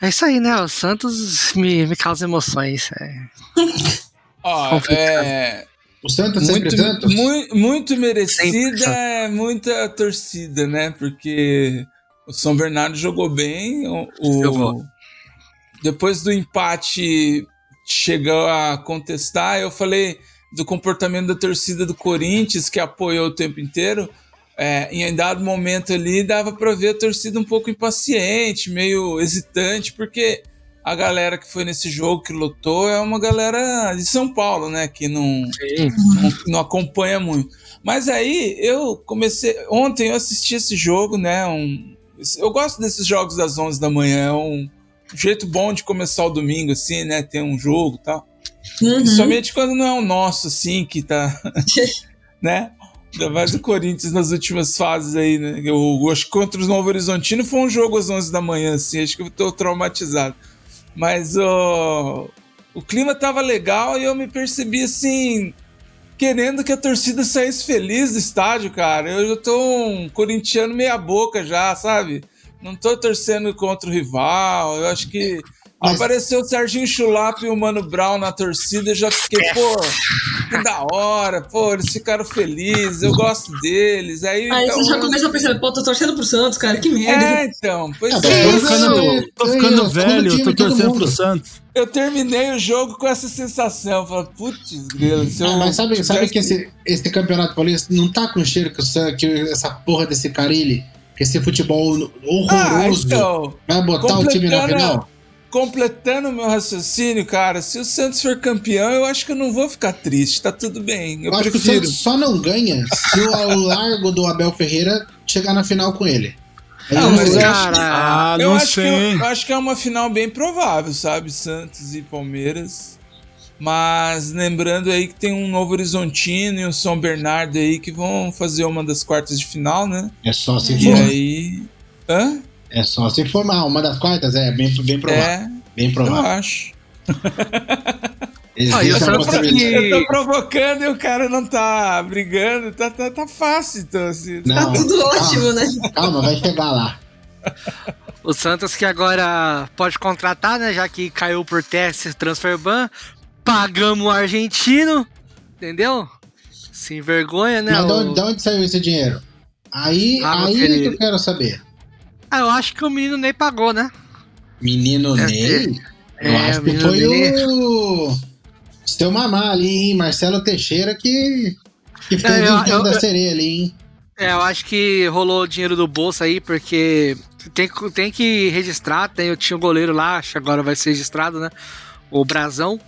é isso aí, né? O Santos me, me causa emoções. é. <laughs> Ó, é. O Santos sempre Muito, Santos? muito, muito merecida Sempre. é muita torcida, né? Porque o São Bernardo jogou bem. O, o- Jogou. Depois do empate chegou a contestar, eu falei do comportamento da torcida do Corinthians, que apoiou o tempo inteiro. É, em dado momento ali, dava pra ver a torcida um pouco impaciente, meio hesitante, porque a galera que foi nesse jogo, que lotou, é uma galera de São Paulo, né? Que não, não, não acompanha muito. Mas aí eu comecei. Ontem eu assisti esse jogo, né? Um, eu gosto desses jogos das 11 da manhã. É um jeito bom de começar o domingo, assim, né? Ter um jogo e tal. Uhum. Principalmente quando não é o nosso, assim, que tá. <laughs> né? Ainda mais o Corinthians nas últimas fases aí, né? Eu, acho que contra os Novo Horizontino foi um jogo às 11 da manhã, assim. Acho que eu tô traumatizado. Mas ó, o clima tava legal e eu me percebi assim. Querendo que a torcida saísse feliz do estádio, cara. Eu já tô um corintiano meia-boca já, sabe? Não tô torcendo contra o rival. Eu acho que Mas- apareceu o Serginho Chulap e o Mano Brown na torcida. Eu já fiquei, pô, que da hora. Pô, eles ficaram felizes. Eu gosto deles. Aí, Aí então, você já começou a perceber, pô, tô torcendo pro Santos, cara, que merda. É, então. Pois Ah, é. Tô ficando, tô ficando ganhou, velho, time, tô torcendo pro Santos. Eu terminei o jogo com essa sensação. Falei, putz, grilo, se eu Ah, mas sabe, sabe que esse, esse campeonato paulista não tá com cheiro que, o que essa porra desse Carilli, esse futebol Ah, horroroso, então. vai botar o time na final? Completando o meu raciocínio, cara, se o Santos for campeão, eu acho que eu não vou ficar triste, tá tudo bem. Eu, Eu acho que o. Santos só não ganha se o ao largo do Abel Ferreira chegar na final com ele. Aí Não, mas sei. eu acho que- Ah, eu não acho que sei. eu, eu acho que é uma final bem provável, sabe? Santos e Palmeiras. Mas lembrando aí que tem um Novo Horizontino e um São Bernardo aí que vão fazer uma das quartas de final, né? É só se E for. aí. Hã? É só se formar. Uma das quartas é bem, bem provável. É, Bem eu provável. acho. <laughs> Existe Ah, e o a Santos possibilidade. que- Eu tô provocando e o cara não tá brigando, tá, tá, tá fácil, então, assim. Tá Não, tudo calma, ótimo, né? Calma, vai chegar lá. O Santos que agora pode contratar, né? Já que caiu por teste transfer ban. Pagamos o argentino, entendeu? Sem vergonha, né? Mas de onde, de onde saiu esse dinheiro? Aí, Ah, aí que querido. eu quero saber. Ah, eu acho que o menino nem pagou, né? Menino Deve Ney? Eu É, acho que foi Ney. o. Seu mamá ali, hein? Marcelo Teixeira que. Que fez É, eu- eu- da sereia ali, hein? É, eu acho que rolou o dinheiro do bolso aí, porque tem, que- tem que registrar. Tem, eu tinha o goleiro lá, acho que agora vai ser registrado, né? O Brasão.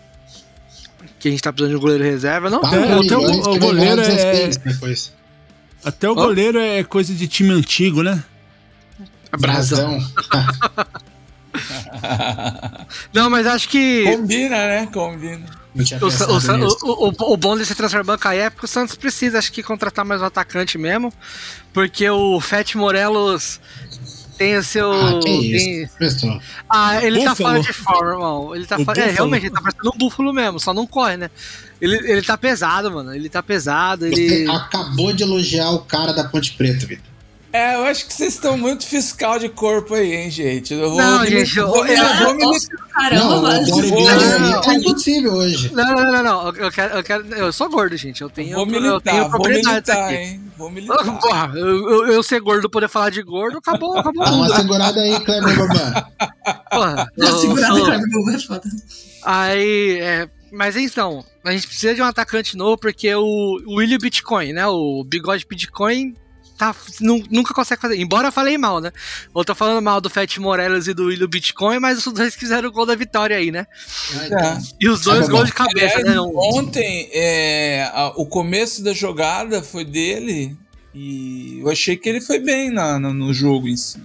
Que a gente tá precisando de um goleiro reserva, não? Quatro É, até o- o que vai goleiro é- 16 depois. Até o goleiro é coisa de time antigo, né? Brasão. <laughs> Não, mas acho que. Combina, né? Combina. O, o, o, o, o bom desse transfer banco aí é porque o Santos precisa, acho que, contratar mais um atacante mesmo. Porque o Fete Morelos tem o seu. Ah, que tem- isso. Ah, ele tá Búfalo. fora de forma, irmão. Ele tá fora. É, realmente, ele tá parecendo um búfalo mesmo, só não corre, né? Ele, ele tá pesado, mano. Ele tá pesado, Você ele. acabou de elogiar o cara da Ponte Preta, Vitor. É, eu acho que vocês estão muito fiscal de corpo aí, hein, gente. Eu vou, Não, me- gente, eu- vou, me- eu- vou me- caramba, não, mas- bodybuilder Não, tá impossível hoje. Não, não, não, não. Eu quero, eu quero. Eu sou gordo, gente. Eu tenho, vou eu militar, tenho vou militar, aqui. hein? Vou militar. Porra, eu, eu, eu ser gordo poder falar de gordo, acabou, acabou Dá uma segurada aí, Kleber Bobã. Porra, Tá eu segurado sou- pra mim, é foda. Aí, é, mas então, a gente precisa de um atacante novo porque o, o William Bitcoin, né? O bigode Bitcoin tá, nu- nunca consegue fazer. Embora eu falei mal, né? Eu tô falando mal do Fat Morelos e do William Bitcoin, mas os dois fizeram o gol da vitória aí, né? É. E os dois bom. gols de cabeça, Aliás, né? Ontem, é, a- o começo da jogada foi dele e eu achei que ele foi bem na, na- no jogo em si.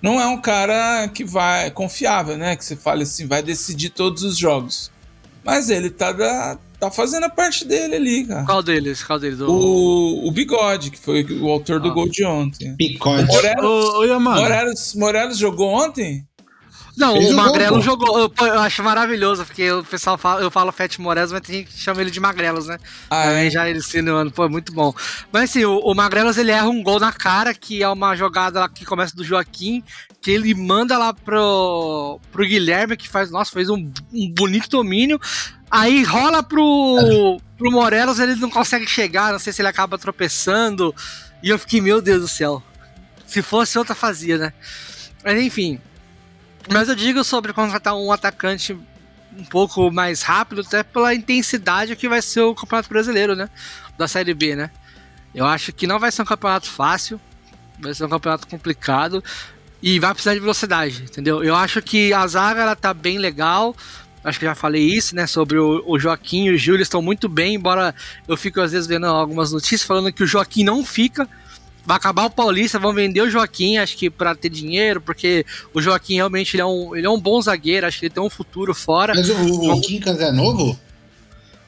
Não é um cara que vai confiável, né? Que você fala assim, vai decidir todos os jogos. Mas ele tá, da- tá fazendo a parte dele ali, cara. Qual deles? Qual deles? O... O, o Bigode, que foi o autor do Ah. gol de ontem. Picote. Morelos, Morelos, Morelos jogou ontem? Não, Fez o gol, Magrelo pô. jogou. Eu, eu acho maravilhoso, porque o pessoal fala, eu falo Fat Morelos, mas tem gente que chama ele de Magrelos, né? Ah, Também é? já ele insinuando, pô, é muito bom. Mas assim, o, o Magrelos ele erra um gol na cara, que é uma jogada lá que começa do Joaquim, que ele manda lá pro, pro Guilherme, que faz, nossa, fez um, um bonito domínio. Aí rola pro, pro Morelos, ele não consegue chegar, não sei se ele acaba tropeçando. E eu fiquei, meu Deus do céu. Se fosse outra, fazia, né? Mas enfim. Mas eu digo sobre contratar um atacante um pouco mais rápido, até pela intensidade que vai ser o Campeonato Brasileiro, né? Da Série B, né? Eu acho que não vai ser um campeonato fácil, vai ser um campeonato complicado e vai precisar de velocidade, entendeu? Eu acho que a zaga ela tá bem legal. Acho que já falei isso, né? Sobre o, o Joaquim e o Júlio estão muito bem, embora eu fico às vezes vendo algumas notícias falando que o Joaquim não fica. Vai acabar o Paulista, vão vender o Joaquim, acho que para ter dinheiro, porque o Joaquim realmente ele é, um, ele é um bom zagueiro, acho que ele tem um futuro fora. Mas o, o Quincas é novo?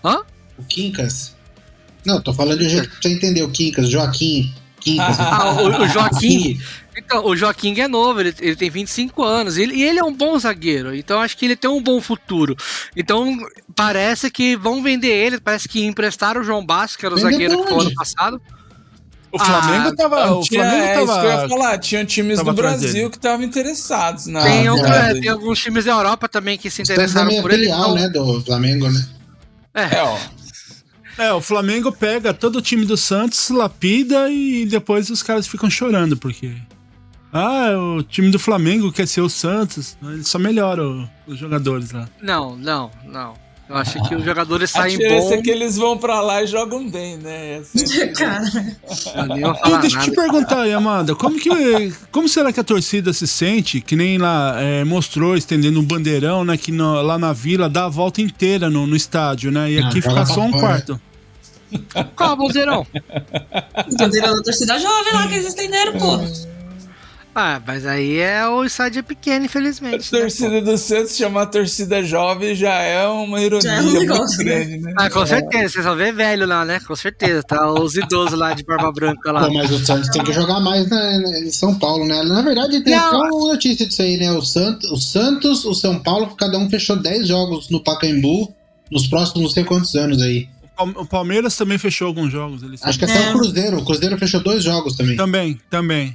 Hã? O Quincas? Não, tô falando de um jeito pra você entender. O Quincas, Joaquim. Quincas. <laughs> Ah, o, o Joaquim. Então, o Joaquim é novo, ele, ele tem 25 anos ele, e ele é um bom zagueiro, então acho que ele tem um bom futuro. Então, parece que vão vender ele, parece que emprestaram o João Basso, que era o Vender zagueiro que foi ano passado. o Flamengo Ah, tava. Não, O tinha, Flamengo é, isso que eu ia tava. falar. Tinha times tava do Brasil que estavam interessados na. tem, outro- tem alguns times da Europa também que se interessaram por ele. filial, então- né? Do Flamengo, né? É, É, ó. É, o Flamengo pega todo o time do Santos, lapida e depois os caras ficam chorando, porque. Ah, o time do Flamengo quer ser o Santos. Ele só melhora os jogadores lá. não, não, não. Eu acho que os jogadores A saem diferença bom. é que eles vão pra lá e jogam bem, né? É <laughs> Cara, E deixa eu te perguntar, Yamada, como que como será que a torcida se sente? Que nem lá é, mostrou estendendo um bandeirão, né? Que no- lá na vila dá a volta inteira no, no estádio, né? E Ah, aqui joga fica só um fora. quarto. Qual, Bolseirão? bandeira da torcida jovem lá que eles estenderam, pô. Ah, mas aí é o estádio é pequeno, A infelizmente. né, torcida do Santos chamar torcida jovem já é uma ironia Já é um muito negócio, né? grande, né? Ah, com certeza, você só vê velho lá, né? Com certeza, tá os idosos lá de barba branca lá. Pô, mas o Santos tem que jogar mais na- na- em São Paulo, né? Na verdade, tem Não. até uma notícia disso aí, né? O Santos, o Santos, o São Paulo, cada um fechou 10 jogos no Pacaembu nos próximos não sei quantos anos aí. O Palme- O Palmeiras também fechou alguns jogos. Acho que é só o Cruzeiro. O Cruzeiro fechou dois jogos também. Também, também.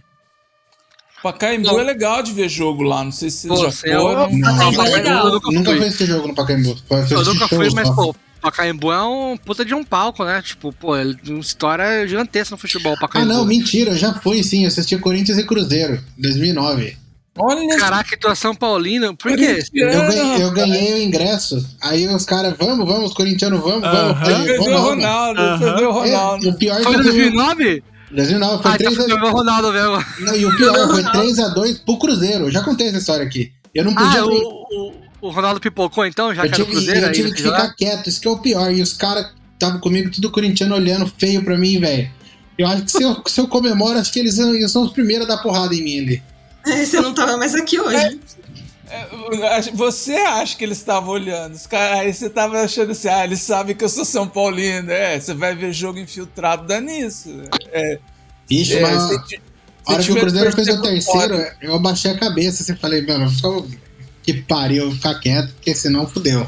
Pacaembu é legal de ver jogo lá, não sei se vocês Pô, já foram. Não, não, Eu nunca fui esse jogo no Pacaembu. Eu nunca fui, mas né? pô, Pacaembu é um puta de um palco, né? Tipo, pô, uma história gigantesca no futebol. Ah, Pacaembu. Ah, não, mentira, já foi sim. Eu assisti Corinthians e Cruzeiro, 2009. Olha. Caraca, tu é São Paulino? Por quê? Eu ganhei, eu ganhei o ingresso. Aí os caras, vamos, vamos, corintiano, vamos, uh -huh. vamos. Perdeu o Ronaldo, perdeu o Ronaldo. É, o pior é Foi em 2009? Brasil não, foi 3 tá a... o Ronaldo mesmo. Não, e o pior, <laughs> foi 3x2 pro Cruzeiro. Eu já contei essa história aqui. Eu não podia. Ah, o, o, Ronaldo pipocou então, já eu que tive, era o Cruzeiro. Eu tive aí, que ficar quieto, isso que é o pior. E os caras estavam comigo, tudo corintiano, olhando feio pra mim, velho. Eu acho que se eu, se eu comemoro, acho que eles, eles são os primeiros a dar porrada em mim ali. É, <laughs> você não tava mais aqui hoje. É. Você acha que eles estavam olhando? Os caras, aí você tava achando assim, ah, eles sabem que eu sou São Paulino. É, você vai ver jogo infiltrado, dá nisso. É, Ixi, é, mas você a ti- hora que o Cruzeiro fez o terceiro, fora. eu abaixei a cabeça assim, falei, mano, só que pariu, ficar quieto, porque senão fudeu.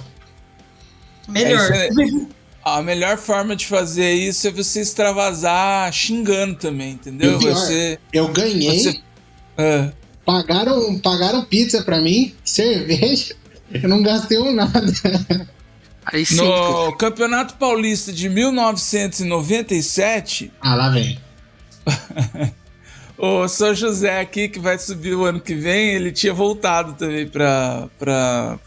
Melhor. É, é- a melhor forma de fazer isso é você extravasar xingando também, entendeu? pior, Você. eu ganhei, você ah, pagaram, pagaram pizza pra mim, cerveja, eu não gastei um nada. Aí sim. pô. no Campeonato Paulista de 1997, Ah, lá vem. <laughs> o São José aqui, que vai subir o ano que vem, ele tinha voltado também para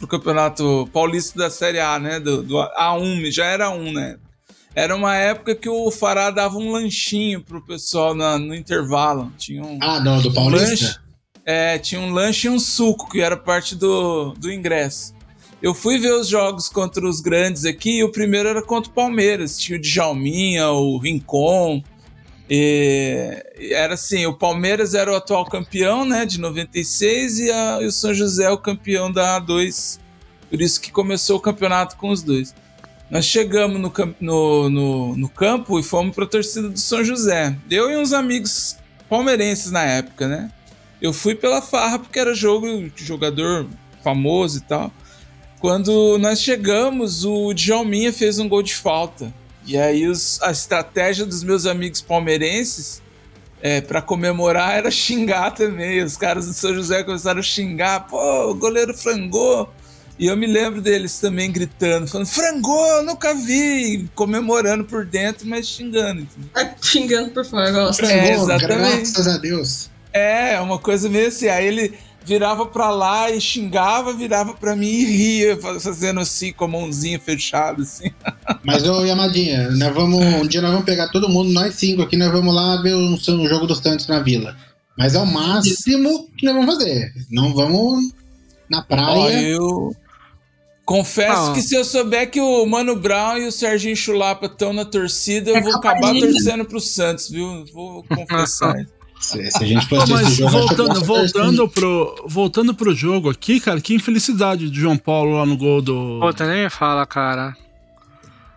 o Campeonato Paulista da Série A, né? Do, do A1, já era A1, né? Era uma época que o Fará dava um lanchinho pro pessoal na- no intervalo. Tinha um, Ah, não, do um Paulista? lanche. É, tinha um lanche e um suco, que era parte do, do ingresso. Eu fui ver os jogos contra os grandes aqui, e o primeiro era contra o Palmeiras. Tinha o Djalminha, o Rincon. E era assim, o Palmeiras era o atual campeão, né, de 96, e, a- e o São José o campeão da A2. Por isso que começou o campeonato com os dois. Nós chegamos no, no, no, no campo e fomos para a torcida do São José. Eu e uns amigos palmeirenses na época, né? Eu fui pela farra porque era jogo de jogador famoso e tal. Quando nós chegamos, o Djalminha fez um gol de falta. E aí os- a estratégia dos meus amigos palmeirenses é, para comemorar era xingar também. Os caras do São José começaram a xingar. Pô, o goleiro frangou. E eu me lembro deles também gritando, falando, frangou, nunca vi, comemorando por dentro, mas xingando. entendeu? Tá xingando por fora, eu gosto. É, exatamente. graças a Deus. É, uma coisa meio assim. Aí ele virava pra lá e xingava, virava pra mim e ria, fa- fazendo assim com a mãozinha fechada, assim. <laughs> Mas, ô Yamadinha, nós vamos, um dia nós vamos pegar todo mundo, nós cinco aqui, nós vamos lá ver o, o jogo dos Santos na vila. Mas é o máximo que nós vamos fazer. Não vamos na Ó, praia. eu confesso Ah. que se eu souber que o Mano Brown e o Serginho Chulapa estão na torcida, eu É vou acabar torcendo pro Santos, viu? Vou <laughs> confessar. Se, se a gente <laughs> fosse mas jogo, voltando, voltando, pro, voltando pro jogo aqui, cara, que infelicidade do João Paulo lá no gol do, Puta, nem fala, cara.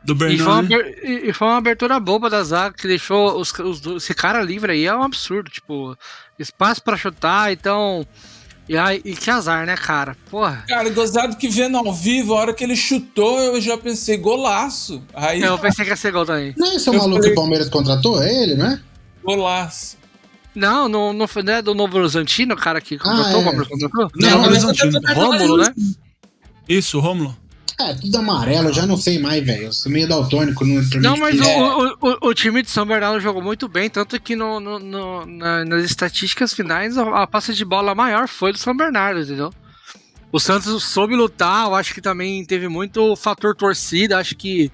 do E foi, uma, Bernardo. e- e foi uma abertura boba da zaga que deixou os, os, esse cara livre aí. É um absurdo. Tipo, espaço pra chutar, então. E, aí, e que azar, né, cara? Porra. Cara, gozado que vendo ao vivo, a hora que ele chutou, eu já pensei, golaço. Aí, Eu pensei que ia ser gol também. Não é esse o Eu maluco falei- que o Palmeiras contratou? É ele, não é? golaço. Não, não, não foi né, do Novo Horizontino, o cara que contratou, é. o Palmeiras contratou? Não, Horizontino. tô- Rômulo, né? Isso, Rômulo. É, tudo amarelo, eu já não sei mais, velho. Eu sou meio daltônico no Não, mas o, o, o- time de São Bernardo jogou muito bem, tanto que no, no- no- na- nas estatísticas finais a, a passe de bola maior foi do São Bernardo, entendeu? O Santos soube lutar, eu acho que também teve muito fator torcida, acho que.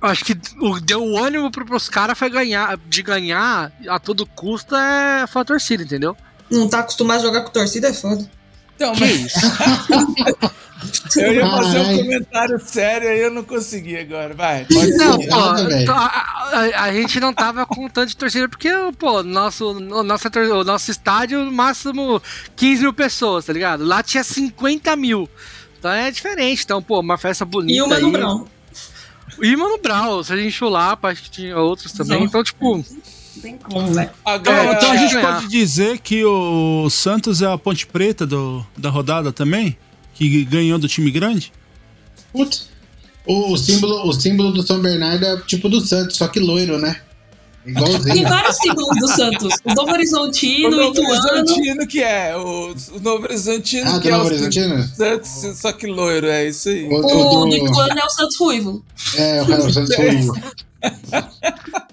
Acho que o, deu o ânimo pro, pros caras foi ganhar, de ganhar a todo custo é foi a torcida, entendeu? Não tá acostumado a jogar com torcida, é foda. Então, Que mas isso? <laughs> eu ia fazer um comentário sério aí eu não consegui agora. Vai, pode Não, ser. pô, velho. a, a- a gente não tava com tanto de torcida porque, pô, nosso, o, nosso, o nosso estádio, no máximo 15 mil pessoas, tá ligado? Lá tinha 50 mil. Então é diferente. Então, pô, uma festa bonita. E o Mano aí. E Mano Brown, se a gente chulapa, acho que tinha outros também. Não. Então, tipo, tem como, velho. Agora, É, então a gente ganhar. pode dizer que o Santos é a ponte preta do, da rodada também? Que ganhou do time grande? Putz. O, o símbolo, o símbolo do São Bernardo é tipo do Santos, só que loiro, né? Tem Igualzinho. vários símbolos do Santos. O Novo O Horizontino, o Novo Ituano. Horizontino que é? O, o Novo Horizontino Ah, que é Novo o Horizontino? Santos, só que loiro, é isso aí. O, O o do Ituano é o Santos Ruivo. é, o o Santos Ruivo.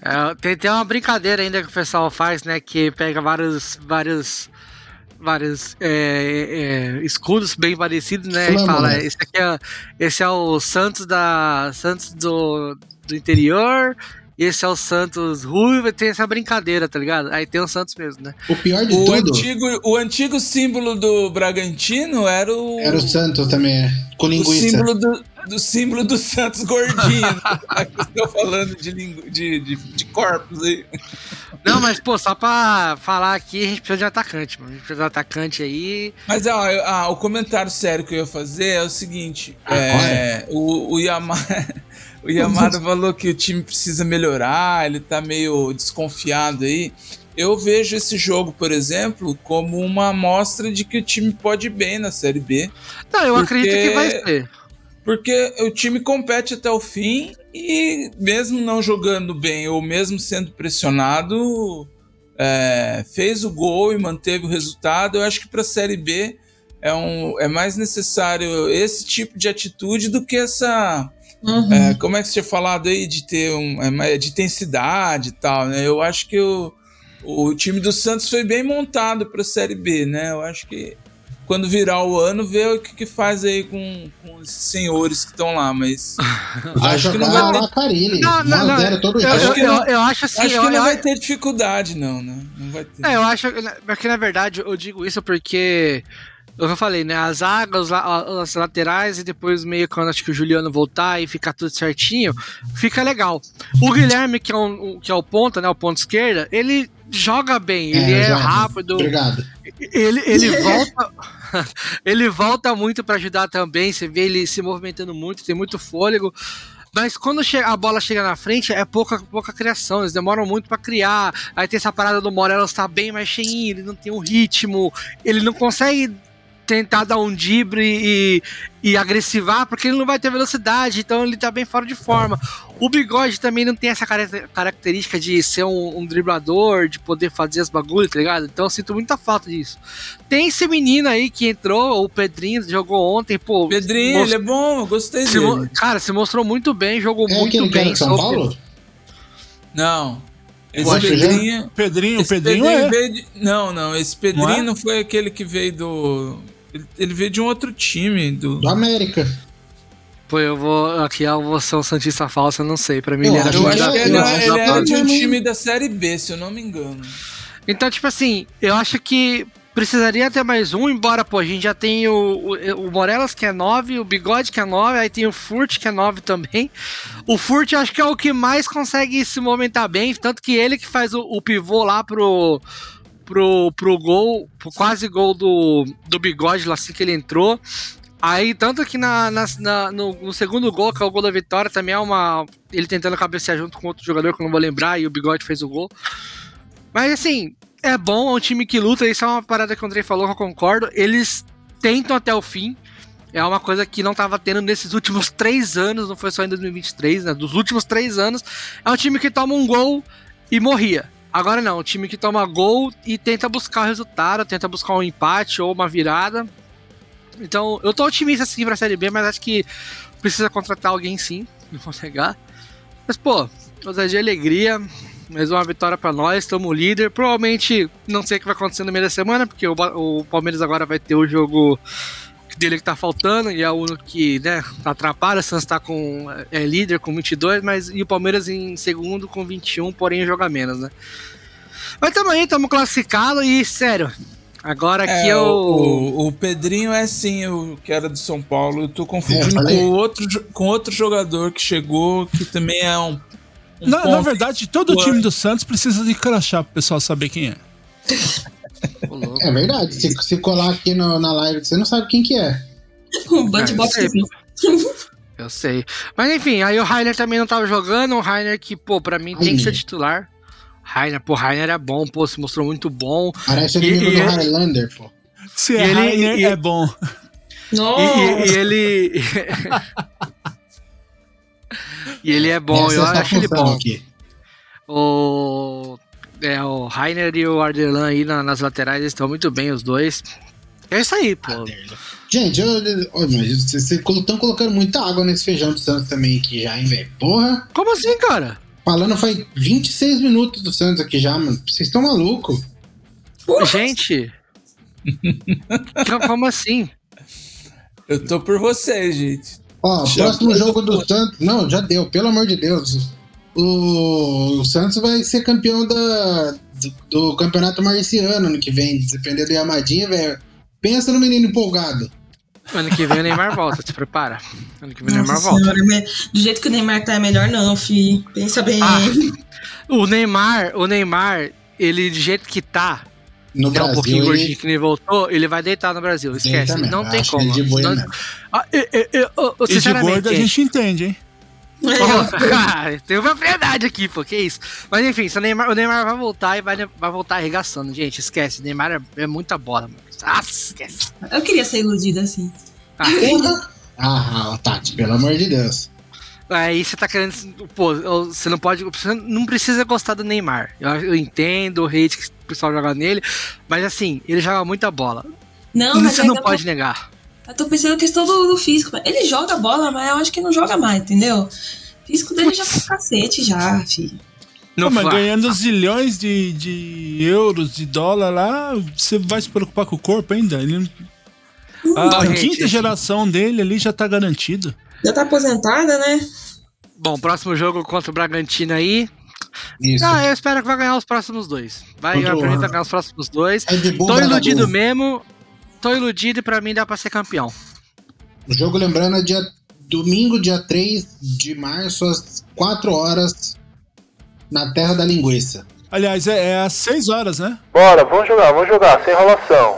É, tem, tem uma brincadeira ainda que o pessoal faz, né? Que pega vários, vários, vários é, é, escudos bem parecidos, né? E Flâmula. fala, esse aqui é, esse é o Santos da Santos do, do interior. Esse é o Santos Ruivo, e tem essa brincadeira, tá ligado? Aí tem o Santos mesmo, né? O pior de O tudo antigo, o antigo símbolo do Bragantino era o. era o Santos também, é, com o linguiça. símbolo do, do símbolo do Santos gordinho. <laughs> <laughs> Estou falando de, lingu- de, de, de corpos aí. Não, mas, pô, só pra falar aqui, a gente precisa de um atacante, mano. A gente precisa de um atacante aí. Mas ó, eu- ah, o comentário sério que eu ia fazer é o seguinte: Ah, é, o, o, <laughs> o Yamada falou que o time precisa melhorar, ele tá meio desconfiado aí. Eu vejo esse jogo, por exemplo, como uma amostra de que o time pode ir bem na Série B. Não, eu Porque- acredito que vai ser. Porque o time compete até o fim e, mesmo não jogando bem ou mesmo sendo pressionado, é, fez o gol e manteve o resultado. Eu acho que para a Série B é, um, é mais necessário esse tipo de atitude do que essa. Uhum. é, como é que você tinha falado aí de ter um, é, mais- de intensidade e tal, né? Eu acho que o, o time do Santos foi bem montado para a Série B, né? Eu acho que quando virar o ano, vê o que, que faz aí com, com esses senhores que estão lá, mas Vai <laughs> acho que não vai ter, a Carilli. Não, não, 1x0 não. todo Eu, que não- eu acho assim. acho que eu, não eu- vai ter dificuldade, não, né? Não vai ter. É, eu acho que na verdade eu digo isso porque eu já falei, né? A zaga, os, la- as laterais e depois meio quando acho que o Juliano voltar e ficar tudo certinho, fica legal. O Guilherme, que é, um, o- que é o ponta, né? O ponto esquerda, ele joga bem, ele é, exato. rápido, Obrigado. ele, ele volta. <laughs> ele volta muito pra ajudar também. Você vê ele se movimentando muito, tem muito fôlego. Mas quando a bola chega na frente, é pouca, pouca criação. Eles demoram muito pra criar. Aí tem essa parada do Morelos tá bem mais cheinho, ele não tem um ritmo, ele não consegue tentar dar um drible e, e agressivar, porque ele não vai ter velocidade, então ele tá bem fora de forma. O Bigode também não tem essa caracter- característica de ser um, um driblador, de poder fazer as bagulhos, tá ligado? Então eu sinto muita falta disso. Tem esse menino aí que entrou, o Pedrinho, jogou ontem, pô. Pedrinho, most- ele é bom, eu gostei se dele. Cara, se mostrou muito bem, jogou É muito bem. de São Paulo? Não. Esse Pedrinho. Pedrinho, esse Pedrinho é. veio de- Não, não. Esse Pedrinho Não não, é? foi aquele que veio do. Ele, ele veio de um outro time. Do... Do América. Pô, eu vou. Aqui eu vou ser um Santista falso, eu não sei. Pra mim Eu ele era Eu acho que ele, ele era de um time da Série B, se eu não me engano. Então, tipo assim, eu acho que precisaria ter mais um, embora, pô, a gente já tem o, o, o Morelos, que é 9, o Bigode, que é 9, aí tem o Furt, que é 9 também. O Furt, eu acho que é o que mais consegue se movimentar bem, tanto que ele que faz o, o pivô lá pro, pro, pro gol, pro quase gol do, do Bigode, lá assim que ele entrou. Aí, tanto que na, na- na- no, no segundo gol, que é o gol da vitória, também é uma. Ele tentando cabecear junto com outro jogador que eu não vou lembrar, e o Bigode fez o gol. Mas assim, é bom, é um time que luta, isso é uma parada que o Andrei falou que eu concordo. Eles tentam até o fim. É uma coisa que não estava tendo nesses últimos <laughs> três anos, não foi só em 2023, né? Dos últimos três anos. É um time que toma um gol e morria. Agora não, um time que toma gol e tenta buscar o resultado, tenta buscar um empate ou uma virada. Então, eu tô otimista sim pra Série B, mas acho que precisa contratar alguém sim, <laughs> não vou negar. Mas, pô, ousadia de alegria, mais uma vitória pra nós, estamos líder. Provavelmente, não sei o que vai acontecer no meio da semana, porque o, o Palmeiras agora vai ter o jogo dele que tá faltando, e é o único que, né, atrapalha. O Santos tá com, é líder com 22, mas e o Palmeiras em segundo com 21, porém joga menos, né? Mas tamo aí, tamo classificado e, sério, agora aqui É, eu... o, o, o Pedrinho é sim o que era do São Paulo. Eu tô confundindo É, com, outro, com outro jogador que chegou, que também é um. um Na, na verdade, todo Ué. time do Santos precisa de crachá pro pessoal saber quem é. É verdade. Se, se colar aqui no- na live, você não sabe quem que é. <laughs> Um band box eu sei. Eu sei. Mas enfim, aí o Rainer também não tava jogando. O Rainer que, pô, pra mim tem que ser titular. Rainer, pô, Rainer é bom, pô, se mostrou muito bom. Parece o inimigo e do Highlander, pô. Se é ele- Rainer, e- é bom. E, Nossa! e- e ele. <laughs> e ele é bom, Essa eu acho ele bom. aqui. O, é, o Rainer e o Ardelan aí na- nas laterais eles estão muito bem, os dois. É isso aí, pô. Gente, eu, eu- vocês estão colocando muita água nesse feijão do Santos também aqui já, hein, velho? Porra! Como assim, cara? Falando faz 26 minutos do Santos aqui já, mano. Vocês estão malucos? Gente. Co- <laughs> Como assim? Eu tô por vocês, gente. Ó, Já próximo jogo do Santos. Não, já deu, pelo amor de Deus. O, Santos vai ser campeão da, do, do campeonato marciano ano que vem. Dependendo do Yamadinha, velho. Pensa no menino empolgado. Ano que vem o Neymar volta, se prepara. Ano que vem o Neymar Nossa volta. me- do jeito que o Neymar tá é melhor não, fi. Pensa bem. Ah, O Neymar, o Neymar, ele do jeito que tá, No que é um Brasil, pouquinho ele- gordinho que nem voltou, ele vai deitar no Brasil. Esquece, Deita mesmo. não tem Acho como. ele de boa Não-. Ah, eu- eu- eu- eu- E de sinceramente, gordo a gente entende, hein? <laughs> Tem uma verdade aqui, pô, que isso. Mas enfim, se o, Neymar, o Neymar vai voltar e vai, vai voltar arregaçando, gente. Esquece, o Neymar é, é muita bola, mano. Ah, esquece. Eu queria ser iludida assim. <laughs> Ah, Ah, Tati, pelo amor de Deus. aí você tá querendo. Pô, você não pode. Você não precisa gostar do Neymar. Eu, eu entendo o hate que o pessoal joga nele, mas assim, ele joga muita bola. Não, mas você não pode negar. Eu tô pensando na questão do, do físico. Ele joga bola, mas eu acho que não joga mais, entendeu? O físico dele já tá cacete já, filho. Não mas ganhando zilhões de, de euros, de dólar lá, você vai se preocupar com o corpo ainda? Ele a quinta gente. geração dele ali já tá garantido. Já tá aposentada, né? Bom, próximo jogo contra o Bragantino aí. Isso. Ah, eu espero que vai ganhar os próximos dois. Vai, Contra o- vai ganhar os próximos dois. É Tô iludido mesmo. Tô iludido e pra mim dá pra ser campeão. O jogo, lembrando, é dia domingo, dia 3 de março, às 4 horas, na Terra da Linguiça. Aliás, é, é às 6 horas, né? Bora, vamos jogar, vamos jogar, sem enrolação.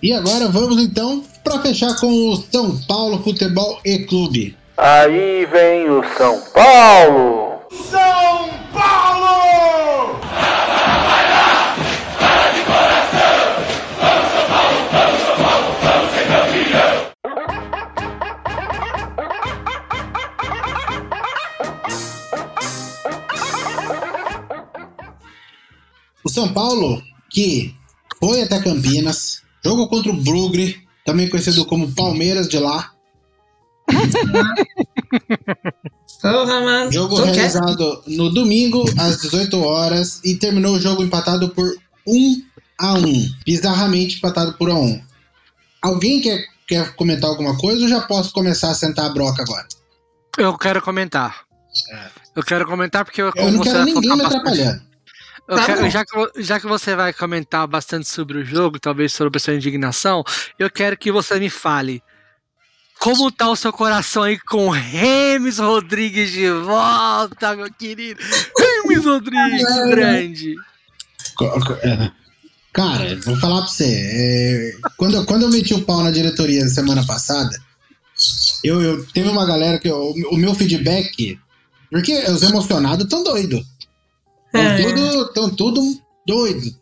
E agora vamos então para fechar com o São Paulo Futebol e Clube. Aí vem o São Paulo. São Paulo! O São Paulo, que foi até Campinas, jogou contra o Brugre, também conhecido como Palmeiras de lá. <laughs> Porra, mano. Jogo Tô quieto. realizado no domingo, às 18 horas, e terminou o jogo empatado por 1 a 1 Bizarramente empatado por 1 a 1 Alguém quer, quer comentar alguma coisa ou já posso começar a sentar a broca agora? Eu quero comentar. Eu quero comentar porque eu, Eu não quero ninguém me atrapalhando. Eu Tá quero- já, que, já que você vai comentar bastante sobre o jogo, talvez sobre a sua indignação, eu quero que você me fale. Como tá o seu coração aí com Remes Rodrigues de volta, meu querido? Remes Rodrigues, grande. É. Cara, vou falar pra você. é, quando, eu- quando eu meti o pau na diretoria semana passada, eu, eu teve uma galera que. eu- o meu feedback. Porque os emocionados tão doidos. Estão É. tudo, tão tudo doido.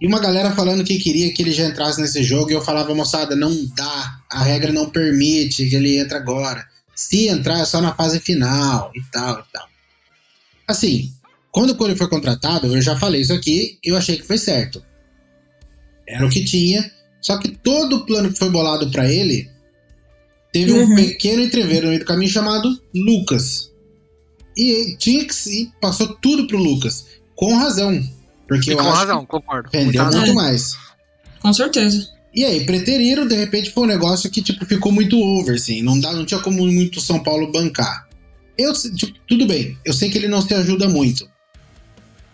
E uma galera falando que queria que ele já entrasse nesse jogo, e eu falava, moçada, não dá. A regra não permite que ele entre agora. Se entrar é só na fase final e tal e tal. Assim, quando o Cole foi contratado, eu já falei isso aqui, eu achei que foi certo. Era o que tinha, só que todo o plano que foi bolado pra ele teve um Uhum. pequeno entreveiro no meio do caminho chamado Lucas. E tinha que se passou tudo pro Lucas, com razão, porque E eu com acho razão, concordo. razão. muito mais. Com certeza. E aí, preteriram, de repente foi um negócio que tipo ficou muito over, assim, não dá, não tinha como muito São Paulo bancar. Eu, tipo, tudo bem, eu sei que ele não se ajuda muito.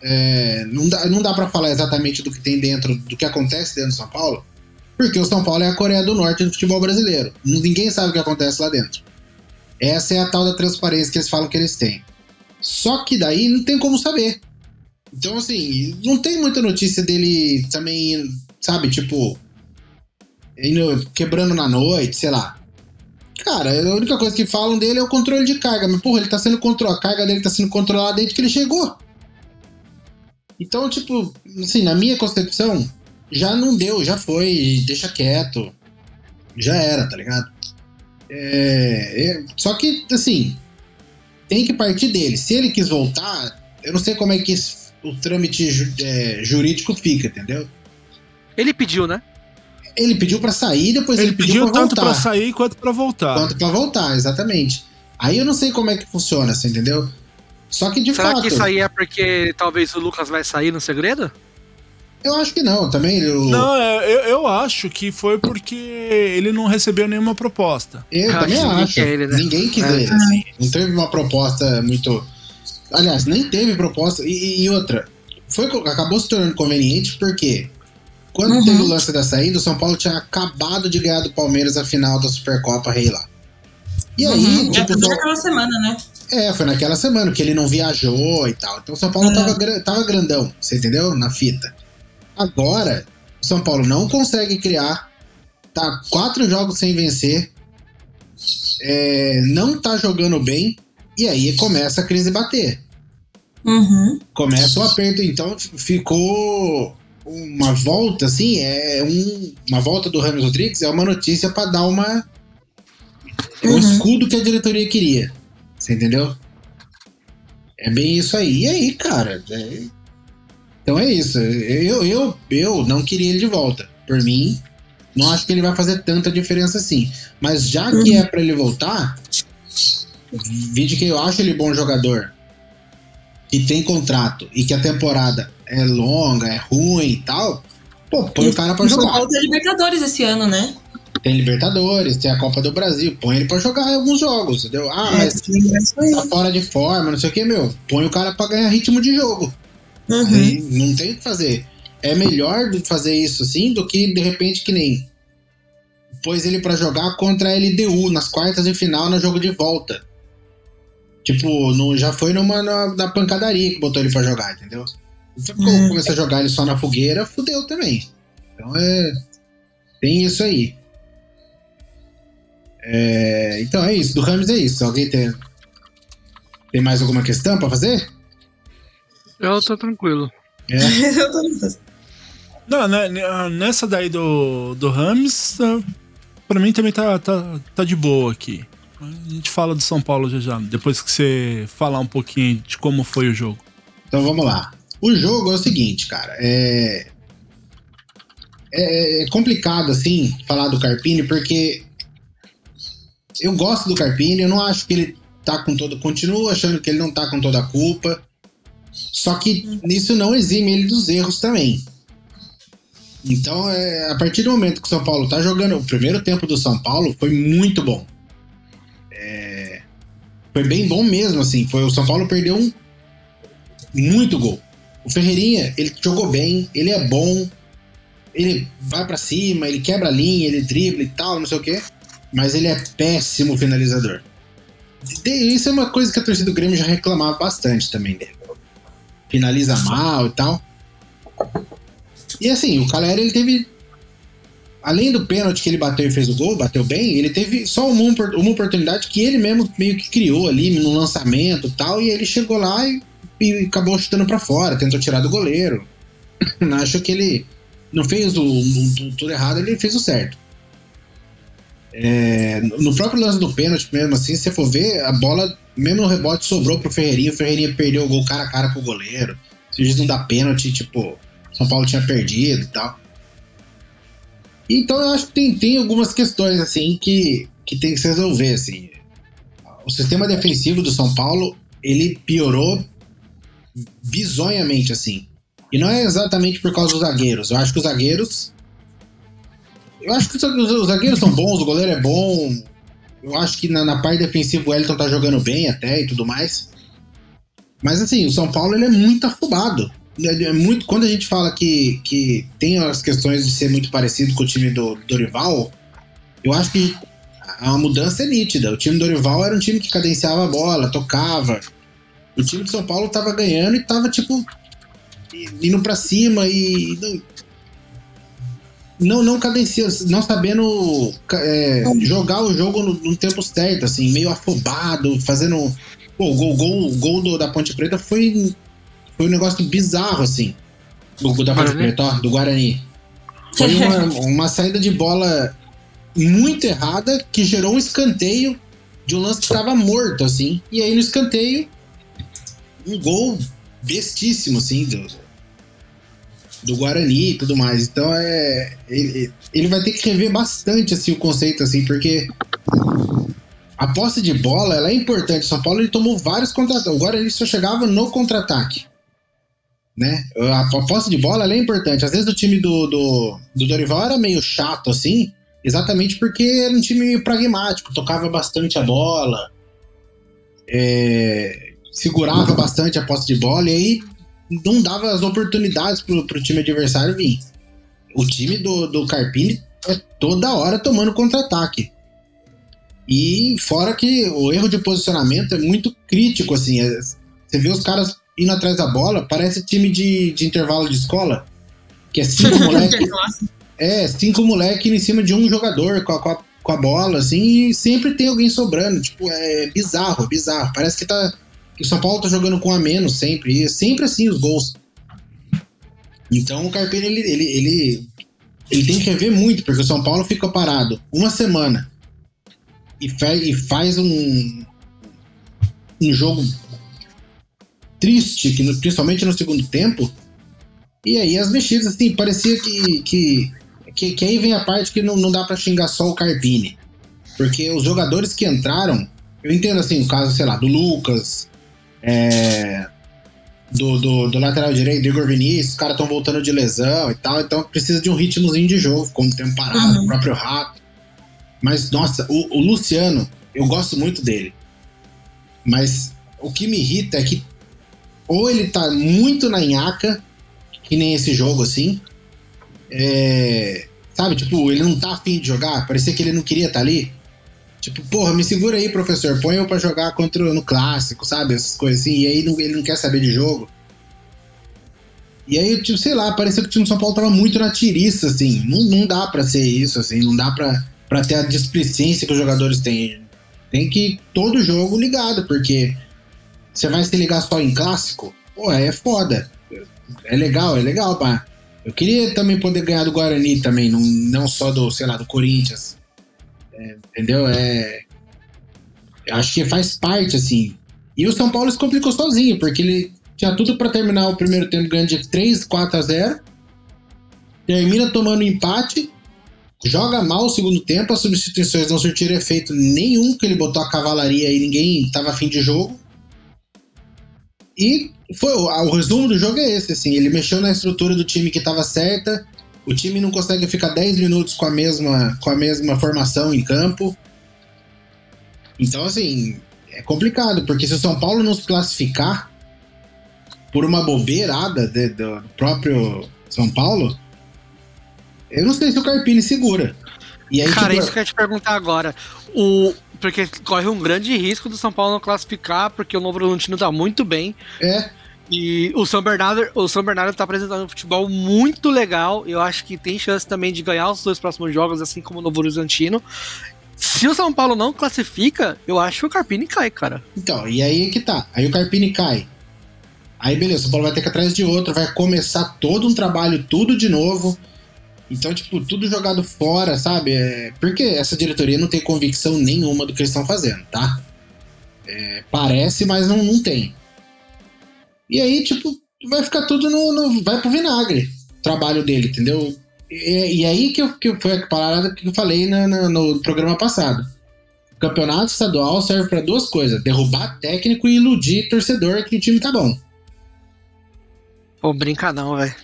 É, não dá, não dá para falar exatamente do que tem dentro, do que acontece dentro do São Paulo, porque o São Paulo é a Coreia do Norte do futebol brasileiro. Ninguém sabe o que acontece lá dentro. Essa é a tal da transparência que eles falam que eles têm. Só que daí não tem como saber. Então, assim, não tem muita notícia dele também, sabe, tipo, indo, quebrando na noite, sei lá. Cara, a única coisa que falam dele é o controle de carga. Mas, porra, ele tá sendo controlado. A carga dele tá sendo controlada desde que ele chegou. Então, tipo, assim, na minha concepção, já não deu, já foi, deixa quieto. Já era, tá ligado? É, é, só que, assim, tem que partir dele. Se ele quis voltar, eu não sei como é que o trâmite ju- é, jurídico fica, entendeu? Ele pediu, né? Ele pediu pra sair, depois ele, Ele pediu pra tanto voltar. pra sair quanto pra voltar. Quanto pra voltar, exatamente. Aí eu não sei como é que funciona, você entendeu? Só que de Será fato. que isso aí é porque talvez o Lucas vai sair no segredo? Eu acho que não, também. Eu, Não, é, eu, eu acho que foi porque ele não recebeu nenhuma proposta. eu Ah, também acho. quer ele, né? Ninguém quis É. ele. assim. Não teve uma proposta muito. Aliás, nem teve proposta. E, e outra, foi, acabou se tornando conveniente porque quando Uhum. teve o lance da saída, o São Paulo tinha acabado de ganhar do Palmeiras a final da Supercopa Rei lá. E aí, Uhum. tipo, é tudo só- naquela semana, né? É, foi naquela semana que ele não viajou e tal. Então o São Paulo É. tava, tava grandão, você entendeu? Na fita. Agora, o São Paulo não consegue criar. Tá quatro jogos sem vencer. é, não tá jogando bem. E aí começa a crise bater. Uhum. Começa o aperto. Então ficou uma volta, assim. É um, uma volta do Ramos Rodrigues é uma notícia pra dar uma. é um Uhum. escudo que a diretoria queria. Você entendeu? É bem isso aí. E aí, cara? é- Então é isso. Eu, eu, eu não queria ele de volta. Por mim, não acho que ele vai fazer tanta diferença assim. Mas já que é pra ele voltar, vídeo que eu acho ele bom jogador, que tem contrato e que a temporada é longa, é ruim e tal, pô, põe o cara pra jogar. Tem Libertadores esse ano, né? Tem Libertadores, tem a Copa do Brasil, põe ele pra jogar alguns jogos, entendeu? Ah, É, mas isso aí. tá fora de forma, não sei o que, meu. Põe o cara pra ganhar ritmo de jogo. Uhum. Aí não tem o que fazer. É melhor fazer isso assim do que de repente que nem pôs ele pra jogar contra a LDU nas quartas de final no jogo de volta. Tipo, no, já foi numa na, na pancadaria que botou ele pra jogar, entendeu? Se ficou- Hum. começou a jogar ele só na fogueira, fudeu também. Então é. Tem isso aí. É, então é isso. Do Rams é isso. Alguém tem, tem mais alguma questão pra fazer? Eu tô tranquilo. É. <laughs> Eu tô nessa. Não, né, né, nessa daí do, do Rams, ah, pra mim também tá, tá, tá de boa aqui. A gente fala do São Paulo já já, depois que você falar um pouquinho de como foi o jogo. Então vamos lá. O jogo é o seguinte, cara. É, é, é complicado, assim, falar do Carpini, porque eu gosto do Carpini, eu não acho que ele tá com todo. Continuo achando que ele não tá com toda a culpa. Só que isso não exime ele dos erros também. Então, é, a partir do momento que o São Paulo tá jogando. O primeiro tempo do São Paulo foi muito bom. É, foi bem bom mesmo, assim. Foi, o São Paulo perdeu um muito gol. O Ferreirinha, ele jogou bem, ele é bom, ele vai pra cima, ele quebra a linha, ele dribla e tal, não sei o quê, mas ele é péssimo finalizador. Isso é uma coisa que a torcida do Grêmio já reclamava bastante também dele. Finaliza mal e tal. E assim, o Caleri, ele teve. Além do pênalti que ele bateu e fez o gol, bateu bem, ele teve só uma, uma oportunidade que ele mesmo meio que criou ali no lançamento e tal, e ele chegou lá e, e acabou chutando pra fora, tentou tirar do goleiro. <laughs> Acho que ele não fez o, o- tudo errado, ele fez o certo. É, no próprio lance do pênalti mesmo, assim, se você for ver, a bola, mesmo no rebote, sobrou pro Ferreirinha, o Ferreirinha perdeu o gol cara a cara com o goleiro. Se o juiz não dá pênalti, tipo, São Paulo tinha perdido e tal. Então eu acho que tem, tem algumas questões, assim, que, que tem que se resolver, assim. O sistema defensivo do São Paulo, ele piorou bizonhamente, assim. E não é exatamente por causa dos zagueiros. Eu acho que os zagueiros. Eu acho que os os zagueiros são bons, o goleiro é bom. Eu acho que na, na parte defensiva o Elton tá jogando bem até e tudo mais. Mas assim, o São Paulo ele é muito afobado. Ele é muito, quando a gente fala que, que tem as questões de ser muito parecido com o time do Dorival, eu acho que a mudança é nítida. O time do Dorival era um time que cadenciava a bola, tocava. O time de São Paulo tava ganhando e tava, tipo, indo pra cima e. Não, não cadenciando, não sabendo é, jogar o jogo no, no tempo certo, assim, meio afobado, fazendo. Pô, o gol, gol, gol do- da Ponte Preta foi, foi um negócio bizarro, assim. O gol da Ponte? Preta, ó, do Guarani. Foi uma, <laughs> uma saída de bola muito errada que gerou um escanteio de um lance que tava morto, assim. E aí no escanteio, um gol bestíssimo, assim, do, do Guarani e tudo mais. Então é. Ele, ele vai ter que rever bastante assim, o conceito, assim, porque a posse de bola ela é importante. São Paulo ele tomou vários contra-ataques. O Guarani só chegava no contra-ataque. Né? A, a posse de bola ela é importante. Às vezes o time do, do, do Dorival era meio chato, assim, exatamente porque era um time pragmático, tocava bastante a bola, é, segurava bastante a posse de bola, e aí não dava as oportunidades pro, pro time adversário vir. O time do, do Carpini é toda hora tomando contra-ataque. E fora que o erro de posicionamento é muito crítico, assim. é- você vê os caras indo atrás da bola, parece time de, de intervalo de escola. Que é cinco <laughs> moleque. É, cinco moleque em cima de um jogador com a, com a, com a bola, assim, e sempre tem alguém sobrando. Tipo, é bizarro, bizarro. Parece que tá. O São Paulo tá jogando com a menos sempre. E é sempre assim os gols. Então o Carpini, ele, ele, ele, ele tem que rever muito, porque o São Paulo fica parado uma semana e, fa e faz um, um jogo triste, que no- principalmente no segundo tempo. E aí as mexidas, assim, parecia que, que, que, que aí vem a parte que não, não dá pra xingar só o Carpini. Porque os jogadores que entraram, eu entendo assim, o caso, sei lá, do Lucas, é, do, do, do lateral direito, do Igor Vinícius, os caras estão voltando de lesão e tal, então precisa de um ritmozinho de jogo, como tempo parado, o próprio Rato. Mas, nossa, o, o Luciano, eu gosto muito dele. Mas o que me irrita é que ou ele tá muito na nhaca, que nem esse jogo assim. é, sabe, tipo, ele não tá afim de jogar, parecia que ele não queria estar ali. Tipo, porra, me segura aí, professor, põe eu pra jogar contra no clássico, sabe? Essas coisas assim. E aí não- ele não quer saber de jogo. E aí, tipo, sei lá, parecia que o time de São Paulo tava muito na tiriça, assim. Não, não dá pra ser isso, assim. Não dá pra, pra ter a displicência que os jogadores têm. Tem que ir todo jogo ligado, porque você vai se ligar só em clássico, pô, é foda. É legal, é legal, pá. Eu queria também poder ganhar do Guarani também, não, não só do, sei lá, do Corinthians. Entendeu? É. Acho que faz parte, assim. E o São Paulo se complicou sozinho, porque ele tinha tudo pra terminar o primeiro tempo ganhando de 3, 4 a 0. Termina tomando empate. Joga mal o segundo tempo, as substituições não surtiram efeito nenhum, que ele botou a cavalaria e ninguém tava afim de jogo. E foi o resumo do jogo é esse, assim, ele mexeu na estrutura do time que estava certa. O time não consegue ficar 10 minutos com a mesma com a mesma formação em campo. Então, assim, é complicado, porque se o São Paulo não se classificar por uma bobeirada de- do próprio São Paulo, eu não sei se o Carpini segura. E aí, Cara, tipo, isso que eu ia te perguntar agora. O, porque corre um grande risco do São Paulo não classificar, porque o Novo Horizontino tá muito bem. É. E o São Bernardo, o São Bernardo tá apresentando um futebol muito legal. Eu acho que tem chance também de ganhar os dois próximos jogos, assim como o Novo Horizontino. Se o São Paulo não classifica, eu acho que o Carpini cai, cara. Então, e aí que tá. Aí o Carpini cai. Aí beleza, o São Paulo vai ter que ir atrás de outro, vai começar todo um trabalho, tudo de novo. Então, tipo, tudo jogado fora, sabe? É, porque essa diretoria não tem convicção nenhuma do que eles estão fazendo, tá? É, parece, mas não, não tem. E aí, tipo, vai ficar tudo no. no- vai pro vinagre o trabalho dele, entendeu? E, e aí que, eu, que foi a parada que eu falei na- na- no programa passado. O campeonato estadual serve pra duas coisas: derrubar técnico e iludir torcedor que o time tá bom. Pô, brinca não, velho.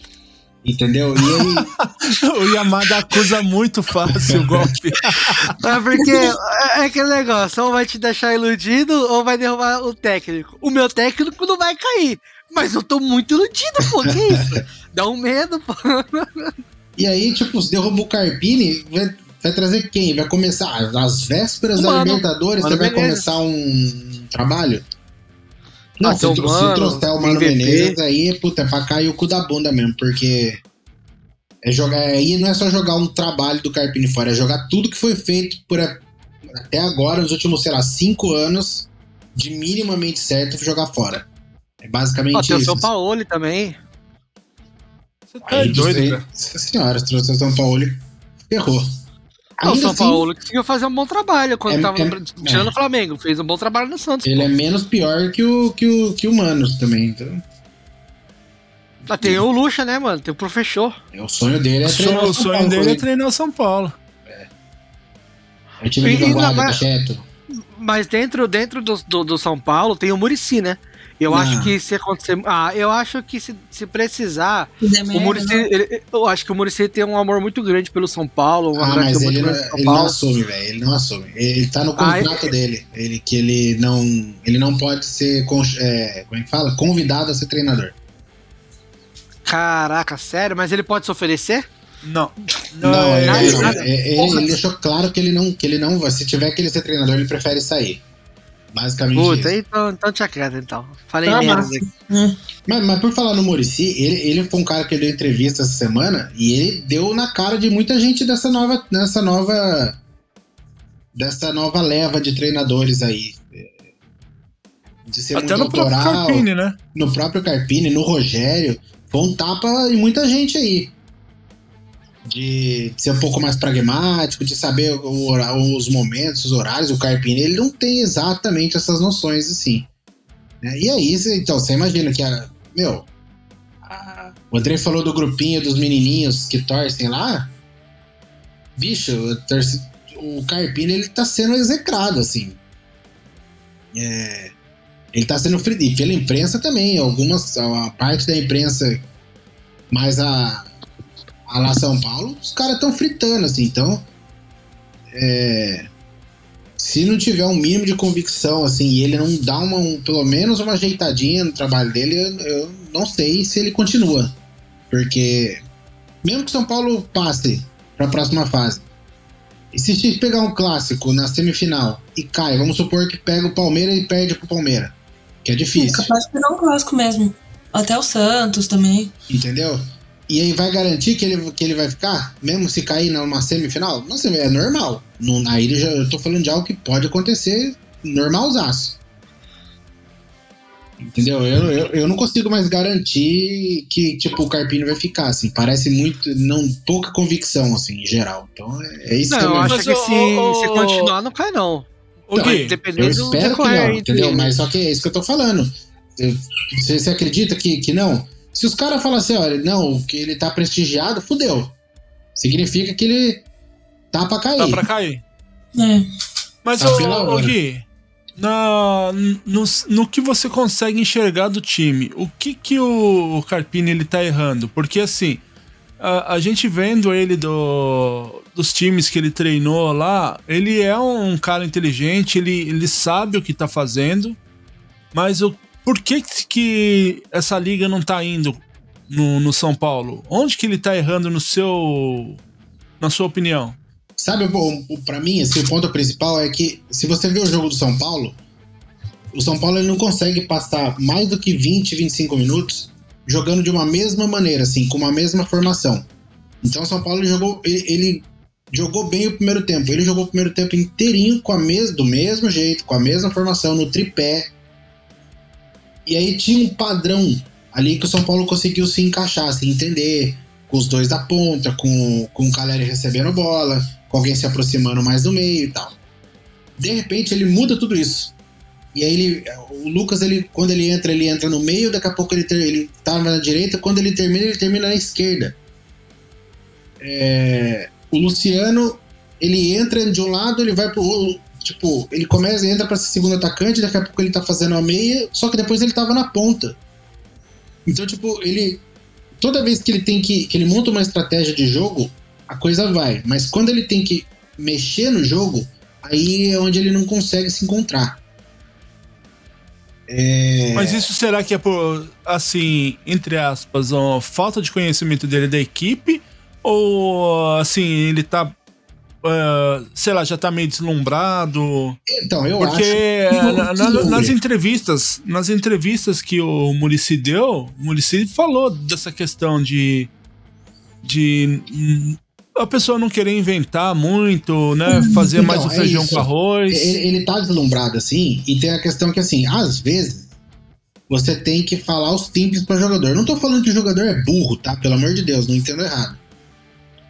Entendeu? E aí. <laughs> o Yamada acusa muito fácil o golpe. <laughs> É porque é é aquele negócio, ou vai te deixar iludido ou vai derrubar o técnico. O meu técnico não vai cair. Mas eu tô muito iludido, pô, que isso? Dá um medo, pô. E aí, tipo, se derruba o Carpini, vai, vai trazer quem? Vai começar às vésperas da Mano, Libertadores, Mano você vai começar um trabalho? Não, Ah, se, tem o tro- se Mano, trouxer o Mano. Menezes, aí, puta, é pra cair o cu da bunda mesmo, porque é jogar, aí não é só jogar um trabalho do Carpini fora, é jogar tudo que foi feito por a- até agora, nos últimos, sei lá, cinco anos, de minimamente certo, jogar fora. É basicamente Ó, tem o isso. São Paulo também. Você tá Aí, doido, aí. Nossa senhora, se trouxe o São Paulo, ferrou. Não, o Ainda São assim, Paulo conseguiu fazer um bom trabalho quando É- tava é- tirando é. o Flamengo. Fez um bom trabalho no Santos. ele é menos pior que o, que o, que o Manos também. Então, Ah, tem o Lucha, né, mano? Tem o Professor. é, o sonho dele é O treinar o o São sonho Paulo, dele é corrida. treinar o São Paulo. É o time E- mas-. Mas dentro, dentro do, do, do São Paulo tem o Murici, né? Eu Não. acho que se acontecer. Ah, eu acho que se, se precisar. O Murici, né? ele- eu acho que o Murici tem um amor muito grande pelo São Paulo. Um Ah, mas ele, não, ele não assume, velho. Ele não assume. Ele ele tá no Ah, contrato é- dele. Ele, que ele não. Ele não pode ser. é, como é que fala? Convidado a ser treinador. Caraca, sério? Mas ele pode se oferecer? Não. Não, é- ele, nada, ele- nada. ele- ele deixou claro que ele não, que ele não vai. Se tiver que ele ser treinador, ele prefere sair. Basicamente Puta, isso. então, então tinha quieto, então. Falei Tá massa. aqui. Mas, mas por falar no Murici, ele, ele foi um cara que deu entrevista essa semana e ele deu na cara de muita gente dessa nova. Dessa nova. Dessa nova leva de treinadores aí. De ser Até muito no próprio Carpini, né? no próprio Carpini, no Rogério. Foi um tapa em muita gente aí. De ser um pouco mais pragmático, de saber o os momentos, os horários. O Carpini, ele não tem exatamente essas noções assim. né? E aí, cê- então, você imagina que. Meu. O André falou do grupinho dos menininhos que torcem lá. Bicho, o torce- o Carpini, ele tá sendo execrado, assim. É. Ele tá sendo e pela imprensa também. Algumas. A parte da imprensa mais a. A lá São Paulo, os caras estão fritando, assim. Então. É, se não tiver um mínimo de convicção, assim, e ele não dá uma, um- pelo menos uma ajeitadinha no trabalho dele, eu, eu não sei se ele continua. Porque. Mesmo que São Paulo passe para a próxima fase. E se pegar um clássico na semifinal e cai, vamos supor que pega o Palmeiras e perde pro Palmeiras. Que é difícil. Capaz de pegar um clássico mesmo. Até o Santos também. Entendeu? E aí vai garantir que ele, que ele vai ficar? Mesmo se cair numa semifinal? Não sei, é normal. Não, aí eu já eu tô falando de algo que pode acontecer normalzaço. Entendeu? Eu, eu, eu não consigo mais garantir que, tipo, o Carpini vai ficar, assim. Parece muito. não Pouca convicção, assim, em geral. Então é, é isso Não, que eu eu acho que se, o- se continuar, não cai, não. O Então, Gui, Dependendo Eu do espero que não, entendeu? Mas só que é isso que eu tô falando. Você acredita que, que não? Se os caras falam assim, olha, não, que ele tá prestigiado, fudeu. Significa que ele tá pra cair. Tá pra cair. É. Mas, Tá ô, ô. Gui, na, no, no que você consegue enxergar do time, o que que o Carpini ele tá errando? Porque assim, a, a gente vendo ele do, dos times que ele treinou lá, ele é um cara inteligente, ele, ele sabe o que tá fazendo, mas o, por que que essa liga não tá indo no, no São Paulo? Onde que ele tá errando no seu... na sua opinião? Sabe, pra mim, assim, o ponto principal é que, se você vê o jogo do São Paulo, o São Paulo ele não consegue passar mais do que 20, 25 minutos jogando de uma mesma maneira, assim, com uma mesma formação. Então o São Paulo jogou, ele, ele jogou bem o primeiro tempo. Ele jogou o primeiro tempo inteirinho com a mes do mesmo jeito, com a mesma formação, no tripé. E aí tinha um padrão ali que o São Paulo conseguiu se encaixar, se entender, com os dois da ponta, com, com o Caleri recebendo bola, com alguém se aproximando mais do meio e tal. De repente ele muda tudo isso. E aí ele, o Lucas, ele, quando ele entra, ele entra no meio, daqui a pouco ele, ter, ele tava na direita, quando ele termina, ele termina na esquerda. É, o Luciano, ele entra de um lado, ele vai pro. Tipo, ele começa, entra pra ser segundo atacante, daqui a pouco ele tá fazendo a meia, só que depois ele tava na ponta. Então, tipo, ele. Toda vez que ele tem que. que ele monta uma estratégia de jogo, a coisa vai. Mas quando ele tem que mexer no jogo, aí é onde ele não consegue se encontrar. É... Mas isso será que é por, assim, entre aspas, uma falta de conhecimento dele da equipe? Ou, assim, ele tá, eh, sei lá, já tá meio deslumbrado? Então, eu Porque acho. eh, na- nas entrevistas, nas entrevistas que o Murici deu, o Murici falou dessa questão de, de a pessoa não querer inventar muito, né? Fazer Então, mais o é feijão isso. com arroz. Ele, ele tá deslumbrado assim, e tem a questão que, assim, às vezes você tem que falar os simples para jogador. Não tô falando que o jogador é burro, tá? Pelo amor de Deus, não entendo errado.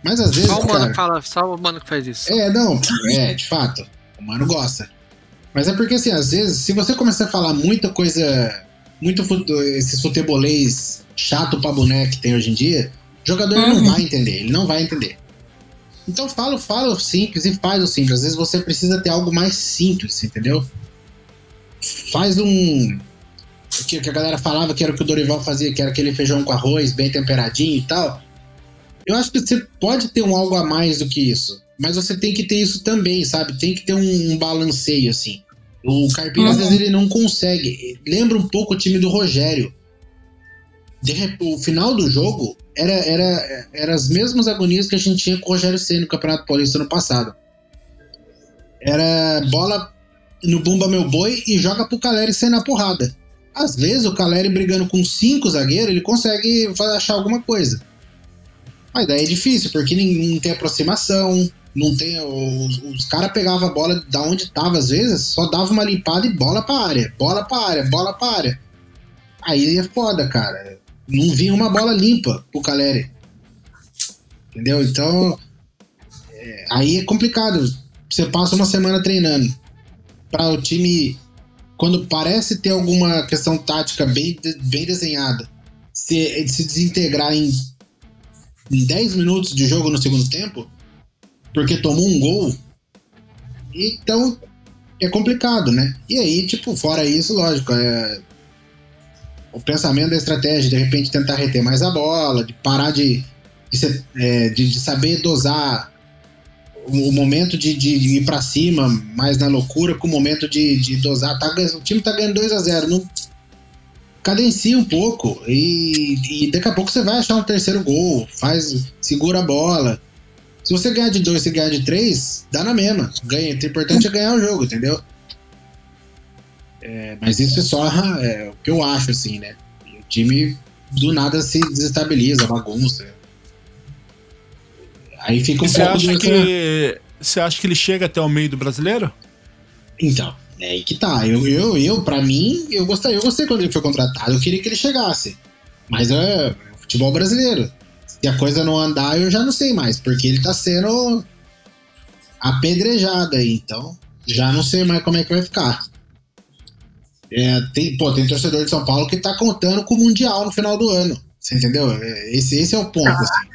Mas às vezes, Só o mano fala, só o mano que faz isso. É, não, é, de fato. O mano gosta. Mas é porque, assim, às vezes, se você começar a falar muita coisa. Muito fute- esses futebolês chato pra boneco que tem hoje em dia, o jogador não Uhum. vai entender, ele não vai entender. Então fala, fala o simples e faz o simples. Às vezes você precisa ter algo mais simples, entendeu? Faz um. O que a galera falava que era o que o Dorival fazia, que era aquele feijão com arroz bem temperadinho e tal. Eu acho que você pode ter um algo a mais do que isso. Mas você tem que ter isso também, sabe? Tem que ter um, um balanceio, assim. O Carpini, às Uhum. vezes, ele não consegue. Lembra um pouco o time do Rogério. De o final do jogo era, era, era as mesmas agonias que a gente tinha com o Rogério Senna no Campeonato Paulista ano passado. Era bola no Bumba Meu Boi e joga pro Caleri sair na porrada. Às vezes o Caleri brigando com cinco zagueiros, ele consegue achar alguma coisa. Mas daí é difícil, porque não tem aproximação, não tem. Os, os caras pegavam a bola da onde tava, às vezes, só dava uma limpada e bola pra área, bola pra área, bola pra área. Aí é foda, cara. Não vinha uma bola limpa pro Caleri. Entendeu? Então. é, aí é complicado. Você passa uma semana treinando para o time, quando parece ter alguma questão tática bem, bem desenhada, se, se desintegrar em, em 10 minutos de jogo no segundo tempo, porque tomou um gol. Então é complicado, né? E aí, tipo, fora isso, lógico, é, o pensamento da estratégia, de repente tentar reter mais a bola, de parar de, de, ser- é, de- de saber dosar o, momento de, de- ir pra cima, mais na loucura, com o momento de, de dosar. Tá o time tá ganhando 2 a 0 não cadencia um pouco e, e daqui a pouco você vai achar um terceiro gol, faz, segura a bola. Se você ganhar de dois, se ganhar de três, dá na mesma. Ganha. O importante é ganhar o jogo, entendeu? É, mas isso é só é, o que eu acho, assim, né? O time do nada se desestabiliza, bagunça. Aí fica um você pouco acha de- que. Você acha que ele chega até o meio do brasileiro? Então, é aí que tá. Eu, eu, eu pra mim, eu gostei, eu gostei quando ele foi contratado, eu queria que ele chegasse. Mas é, futebol brasileiro. Se a coisa não andar, eu já não sei mais, porque ele tá sendo apedrejado aí, então já não sei mais como é que vai ficar. É, tem, pô, tem torcedor de São Paulo que tá contando com o Mundial no final do ano. Você entendeu? É, Esse, esse é o ponto. assim.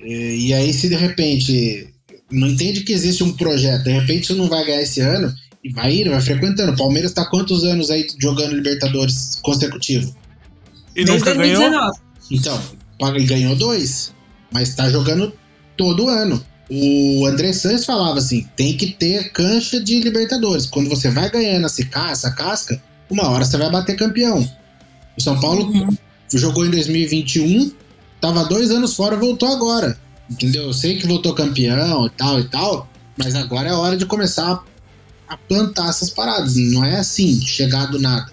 É, E aí, se de repente não entende que existe um projeto, de repente você não vai ganhar esse ano, e vai ir, vai frequentando. O Palmeiras tá quantos anos aí jogando Libertadores consecutivo? E Desde nunca ganhou? 2019. Então, ele ganhou dois, mas tá jogando todo ano. O André Santos falava assim: tem que ter cancha de Libertadores. Quando você vai ganhando essa casca, essa casca, uma hora você vai bater campeão. O São Paulo Uhum. jogou em 2021, tava dois anos fora, voltou agora. Entendeu? Eu sei que voltou campeão e tal e tal, mas agora é hora de começar a plantar essas paradas. Não é assim, chegar do nada.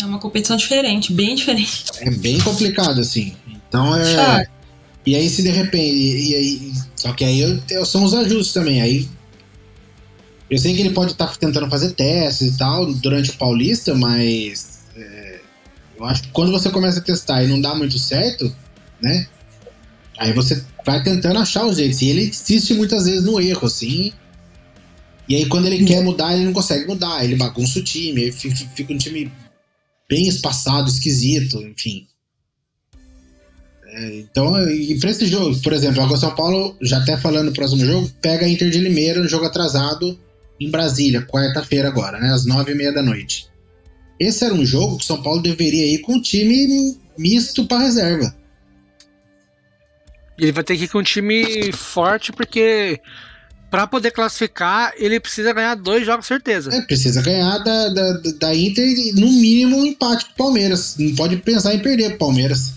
É uma competição diferente, bem diferente. É bem complicado, assim. Então é. Chato. E aí, se de repente. E, aí, só que aí eu, eu- são os ajustes também. Aí. Eu sei que ele pode estar tentando fazer testes e tal durante o Paulista, mas. é, eu acho que quando você começa a testar e não dá muito certo, né? Aí você vai tentando achar os jeitos. E ele insiste muitas vezes no erro, assim. E aí, quando ele quer mudar, ele não consegue mudar. Ele bagunça o time. Fi- fica um time bem espaçado, esquisito, enfim. É, então, e pra esse jogo, por exemplo, agora São Paulo, já até falando no próximo jogo, pega a Inter de Limeira no jogo atrasado em Brasília, quarta-feira agora, né? Às nove e meia da noite. Esse era um jogo que São Paulo deveria ir com um time misto pra reserva. Ele vai ter que ir com um time forte, porque pra poder classificar, ele precisa ganhar dois jogos, certeza. É, precisa ganhar da, da, da Inter e, no mínimo, um empate pro Palmeiras. Não pode pensar em perder pro Palmeiras.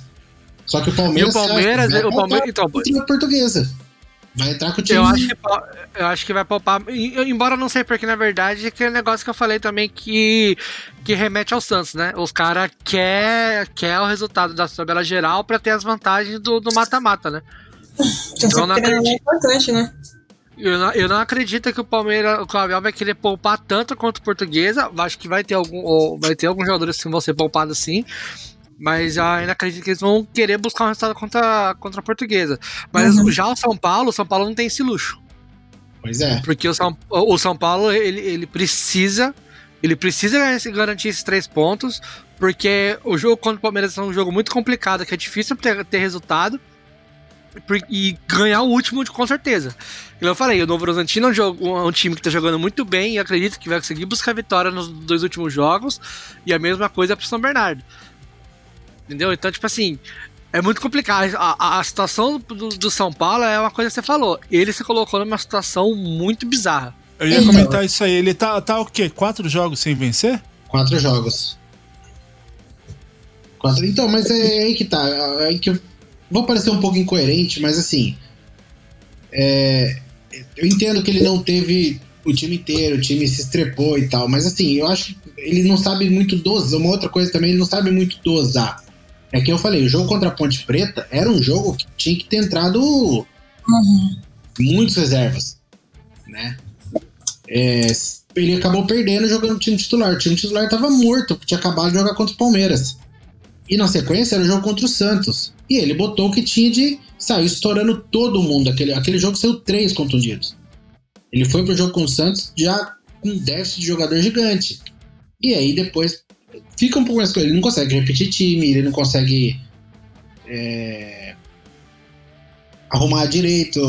Só que o Palmeiras. E o Palmeiras- vai o Palmeiras- então, portuguesa. Vai entrar com o time. Eu acho, que, eu acho que vai poupar. Embora eu não sei porque, na verdade, é aquele negócio que eu falei também que, que remete ao Santos, né? Os caras quer, quer o resultado da tabela geral pra ter as vantagens do do mata-mata, né? Então, Eu não você querendo, é acredito. importante, né? Eu não, eu não acredito que o Palmeiras, o Abel vai querer poupar tanto quanto o Portuguesa. Acho que vai ter algum, ou vai ter alguns jogadores que vão ser poupados sim. Mas ainda acredito que eles vão querer buscar um resultado contra, contra a portuguesa. Mas Uhum. já o São Paulo, o São Paulo não tem esse luxo. Pois é. Porque o São, o São Paulo, ele, ele precisa. Ele precisa garantir esses três pontos. Porque o jogo contra o Palmeiras é um jogo muito complicado, que é difícil ter, ter resultado. E ganhar o último, com certeza. Como eu falei, o Novo Horizontino é um, jogo, um time que tá jogando muito bem e acredito que vai conseguir buscar vitória nos dois últimos jogos. E a mesma coisa pro São Bernardo. Entendeu? Então, tipo assim, é muito complicado. A, a- a situação do, do São Paulo é uma coisa que você falou. Ele se colocou numa situação muito bizarra. Eu ia comentar isso aí. Ele tá, tá o quê? Quatro jogos sem vencer? Quatro jogos. Quatro. Então, mas é aí que tá. É aí que eu vou parecer um pouco incoerente, mas assim. é, eu entendo que ele não teve o time inteiro, o time se estrepou e tal, mas assim, eu acho que ele não sabe muito dosar. Uma outra coisa também, ele não sabe muito dosar. É que eu falei, o jogo contra a Ponte Preta era um jogo que tinha que ter entrado Uhum. muitos reservas, né? É, ele acabou perdendo jogando no time titular. O time titular tava morto, porque tinha acabado de jogar contra o Palmeiras. E na sequência era o jogo contra o Santos. E ele botou o que tinha de. Saiu estourando todo mundo. Aquele, aquele jogo saiu três contundidos. Ele foi pro jogo com o Santos já com um déficit de jogador gigante. E aí depois fica um pouco mais. Ele não consegue repetir time, ele não consegue é, arrumar direito.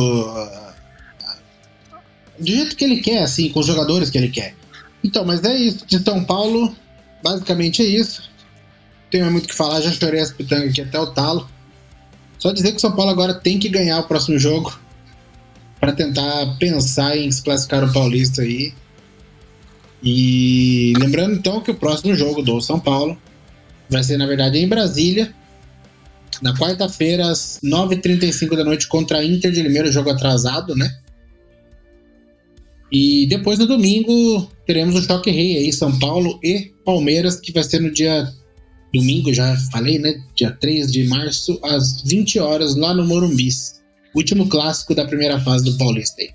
Do jeito que ele quer, assim, com os jogadores que ele quer. Então, mas é isso. De São Paulo, basicamente é isso. Não mais muito o que falar, já chorei as pitangas aqui até o talo. Só dizer que o São Paulo agora tem que ganhar o próximo jogo para tentar pensar em se classificar o Paulista aí. E lembrando então que o próximo jogo do São Paulo vai ser, na verdade, em Brasília, na quarta-feira, às 9h35 da noite, contra a Inter de Limeira, jogo atrasado, né? E depois no domingo teremos o Choque Rei aí, São Paulo e Palmeiras, que vai ser no dia domingo, já falei, né? Dia 3 de março, às 20 horas, lá no Morumbis. Último clássico da primeira fase do Paulista aí.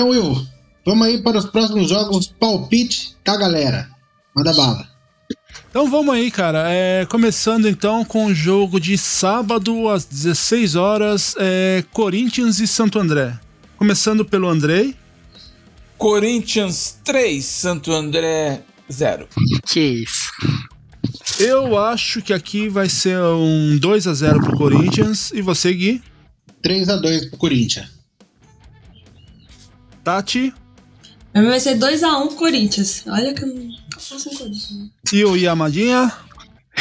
Então, Will, vamos aí para os próximos jogos. Palpite da galera. Manda bala. Então vamos aí, cara. É, começando então com o jogo de sábado às 16 horas, é, Corinthians e Santo André. Começando pelo Andrei. Corinthians 3, Santo André 0. Que isso. Eu acho que aqui vai ser um 2 a 0 pro Corinthians. E você, Gui? 3 a 2 pro Corinthians. Tati Mas vai ser 2x1 pro Corinthians. Olha que eu não faço um Corinthians. e o Yamadinha.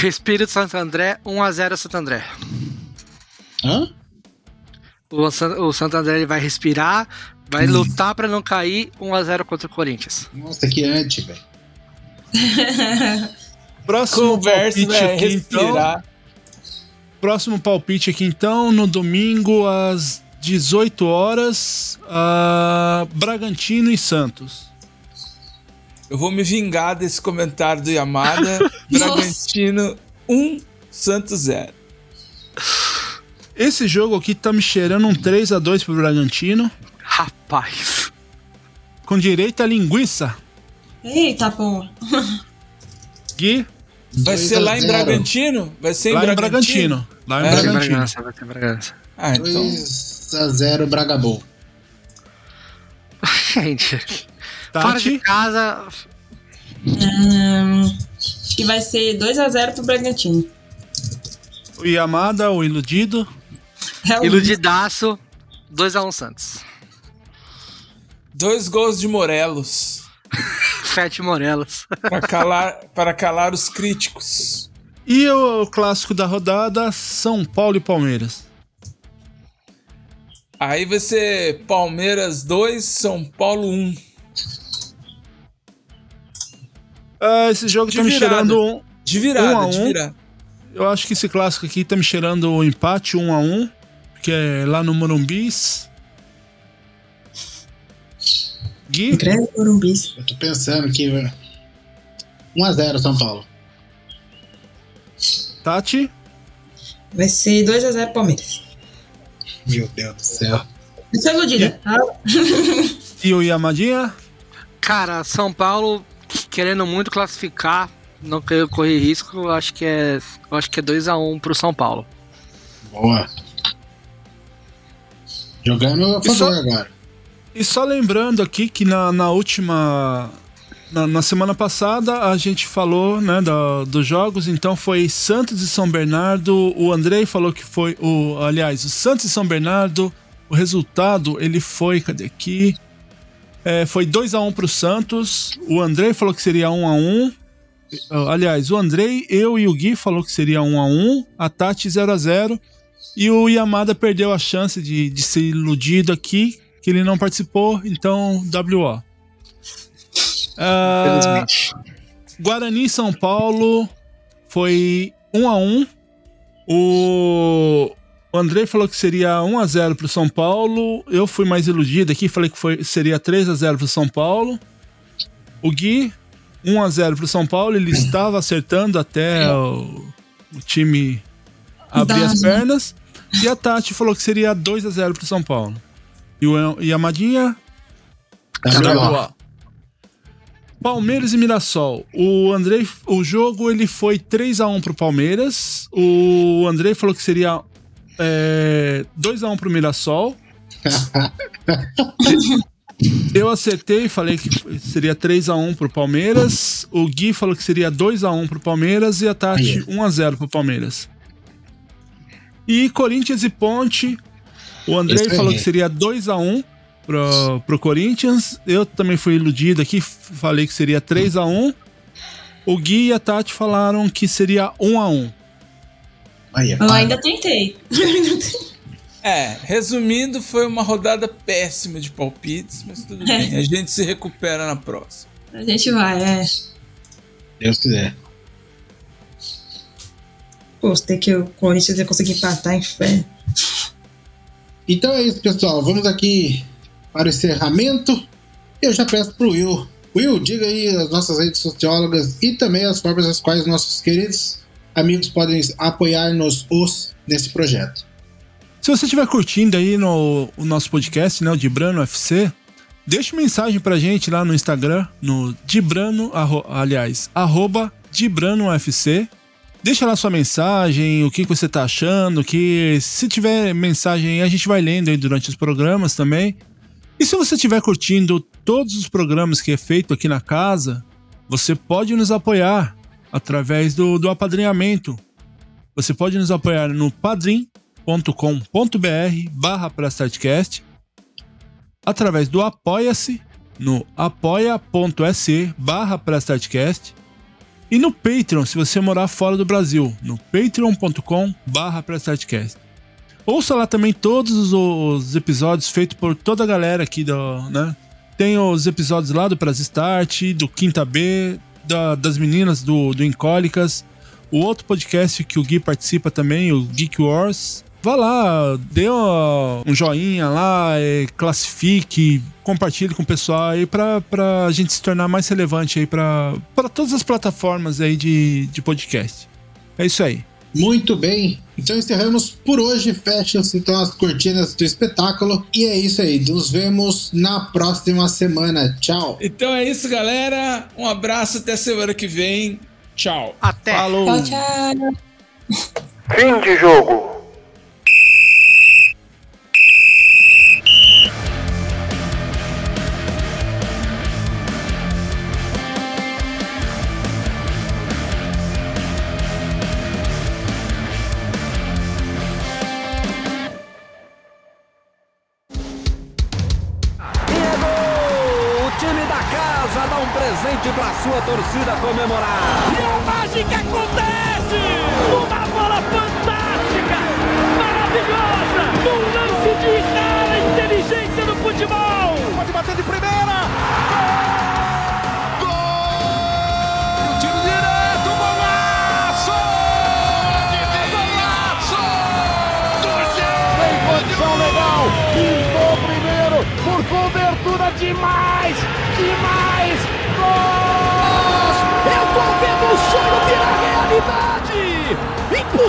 Espírito Santo André, 1x0 Santo André. Hã? O, San- o Santo André ele vai respirar, vai lutar pra não cair 1x0 contra o Corinthians. Nossa, que antes, velho. <laughs> Próximo Conversa, palpite vai aqui então. respirar. Próximo palpite aqui então, no domingo às 18 horas, uh, Bragantino e Santos. Eu vou me vingar desse comentário do Yamada. <laughs> Bragantino 1, um, Santos 0. Esse jogo aqui tá me cheirando um 3 a 2 pro Bragantino. Rapaz. Com direito a linguiça. Eita, tá pô. Gui. Vai ser lá em Bragantino? Vai ser lá em Bragantino. Lá em é. Bragantino. Vai ser em Bragança, vai ser em Bragança. Ah, então. Dois. 2x0 Bragabol. <laughs> Gente, Tati? fora de casa. Hum, acho que vai ser 2x0 pro Bragantino. O Yamada, o iludido. É. Iludidaço, 2x1 Santos. Dois gols de Morelos. <laughs> Fete Morelos. para calar, para calar os críticos. E o clássico da rodada, São Paulo e Palmeiras. Aí vai ser Palmeiras 2, São Paulo 1. Ah, esse jogo De tá me virada. cheirando um, De virada, Um a de um. virada. Eu acho que esse clássico aqui tá me cheirando o empate 1 a 1 que é lá no Morumbis. Gui, Grande Morumbis. Eu tô pensando aqui, velho. 1 a 0 São Paulo. Tati, Vai ser 2x0 Palmeiras. Meu Deus do céu. Eu sou iludida. <laughs> Ah, e o Yamadinha. Cara, São Paulo querendo muito classificar, não quero correr risco, eu acho que é, acho que é 2 a 1 pro São Paulo. Boa. Jogando a E favor agora. E só lembrando aqui que na, na última. Na, na semana passada a gente falou né, da- dos jogos, então foi Santos e São Bernardo. O Andrei falou que foi. o Aliás, o Santos e São Bernardo, o resultado ele foi. Cadê aqui? É, foi 2x1 pro Santos. O Andrei falou que seria 1x1. Aliás, o Andrei, eu e o Gui falou que seria 1x1. A Tati 0x0. E o Yamada perdeu a chance de, de ser iludido aqui, que ele não participou, então WO. Ah, Infelizmente. Guarani e São Paulo foi 1 a 1 O o Andrei falou que seria 1 a 0 pro São Paulo. Eu fui mais iludido aqui, falei que foi, seria 3 a 0 pro São Paulo. O Gui 1 a 0 pro São Paulo, ele estava acertando até o, o time abrir as né? pernas. E a Tati falou que seria 2 a 0 pro São Paulo. E o e a Amadinha WO. Palmeiras e Mirassol. O Andrei, o jogo ele foi 3 a 1 pro Palmeiras. O Andrei falou que seria é, 2 a 1 pro Mirassol. <laughs> Eu acertei, falei que seria 3 a 1 pro Palmeiras. O Gui falou que seria 2 a 1 pro Palmeiras e a Tati 1 a 0 pro Palmeiras. E Corinthians e Ponte. O Andrei falou que seria 2 a 1 pro, pro Corinthians. Eu também fui iludido aqui, falei que seria 3 a 1 O Gui e a Tati falaram que seria 1 a 1 Aí, <laughs> Eu ainda tentei. É, resumindo, foi uma rodada péssima de palpites, mas tudo bem. A gente se recupera na próxima. A gente vai, é. Deus quiser. Pô, tem que o Corinthians ia conseguir empatar em fé. Então é isso, pessoal. Vamos aqui para o encerramento. Eu já peço pro Will. Will, diga aí as nossas redes sociólogas e também as formas nas quais nossos queridos amigos podem apoiar-nos os nesse projeto. Se você estiver curtindo aí no o nosso podcast, né, o Dibrano UFC, deixe mensagem pra gente lá no Instagram, no Dibrano, arro- aliás, arroba Dibrano UFC. Deixa lá sua mensagem, o que que você tá achando, que se tiver mensagem a gente vai lendo aí durante os programas também. E se você estiver curtindo todos os programas que é feito aqui na casa, você pode nos apoiar através do, do apadrinhamento. Você pode nos apoiar no padrim.com.br barra através do Apoia-se no apoia.se barra e no Patreon, se você morar fora do Brasil, no patreon.com barra. Ouça lá também todos os, os episódios feitos por toda a galera aqui do, né? Tem os episódios lá do Pras Start, do Quinta B, da- das meninas do, do Incólicas, o outro podcast que o Gui participa também, o Geek Wars. Vá lá, dê um joinha lá, é, classifique, compartilhe com o pessoal aí pra, pra gente se tornar mais relevante aí pra todas as plataformas aí de, de podcast. É isso aí. Muito bem. Então encerramos por hoje. Fecham-se então as cortinas do espetáculo. E é isso aí. Nos vemos na próxima semana. Tchau. Então é isso, galera. Um abraço até semana que vem. Tchau. Até. Falou! Tchau, tchau. Fim de jogo. Torcida comemorar.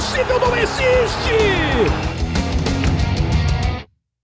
Impossível não existe!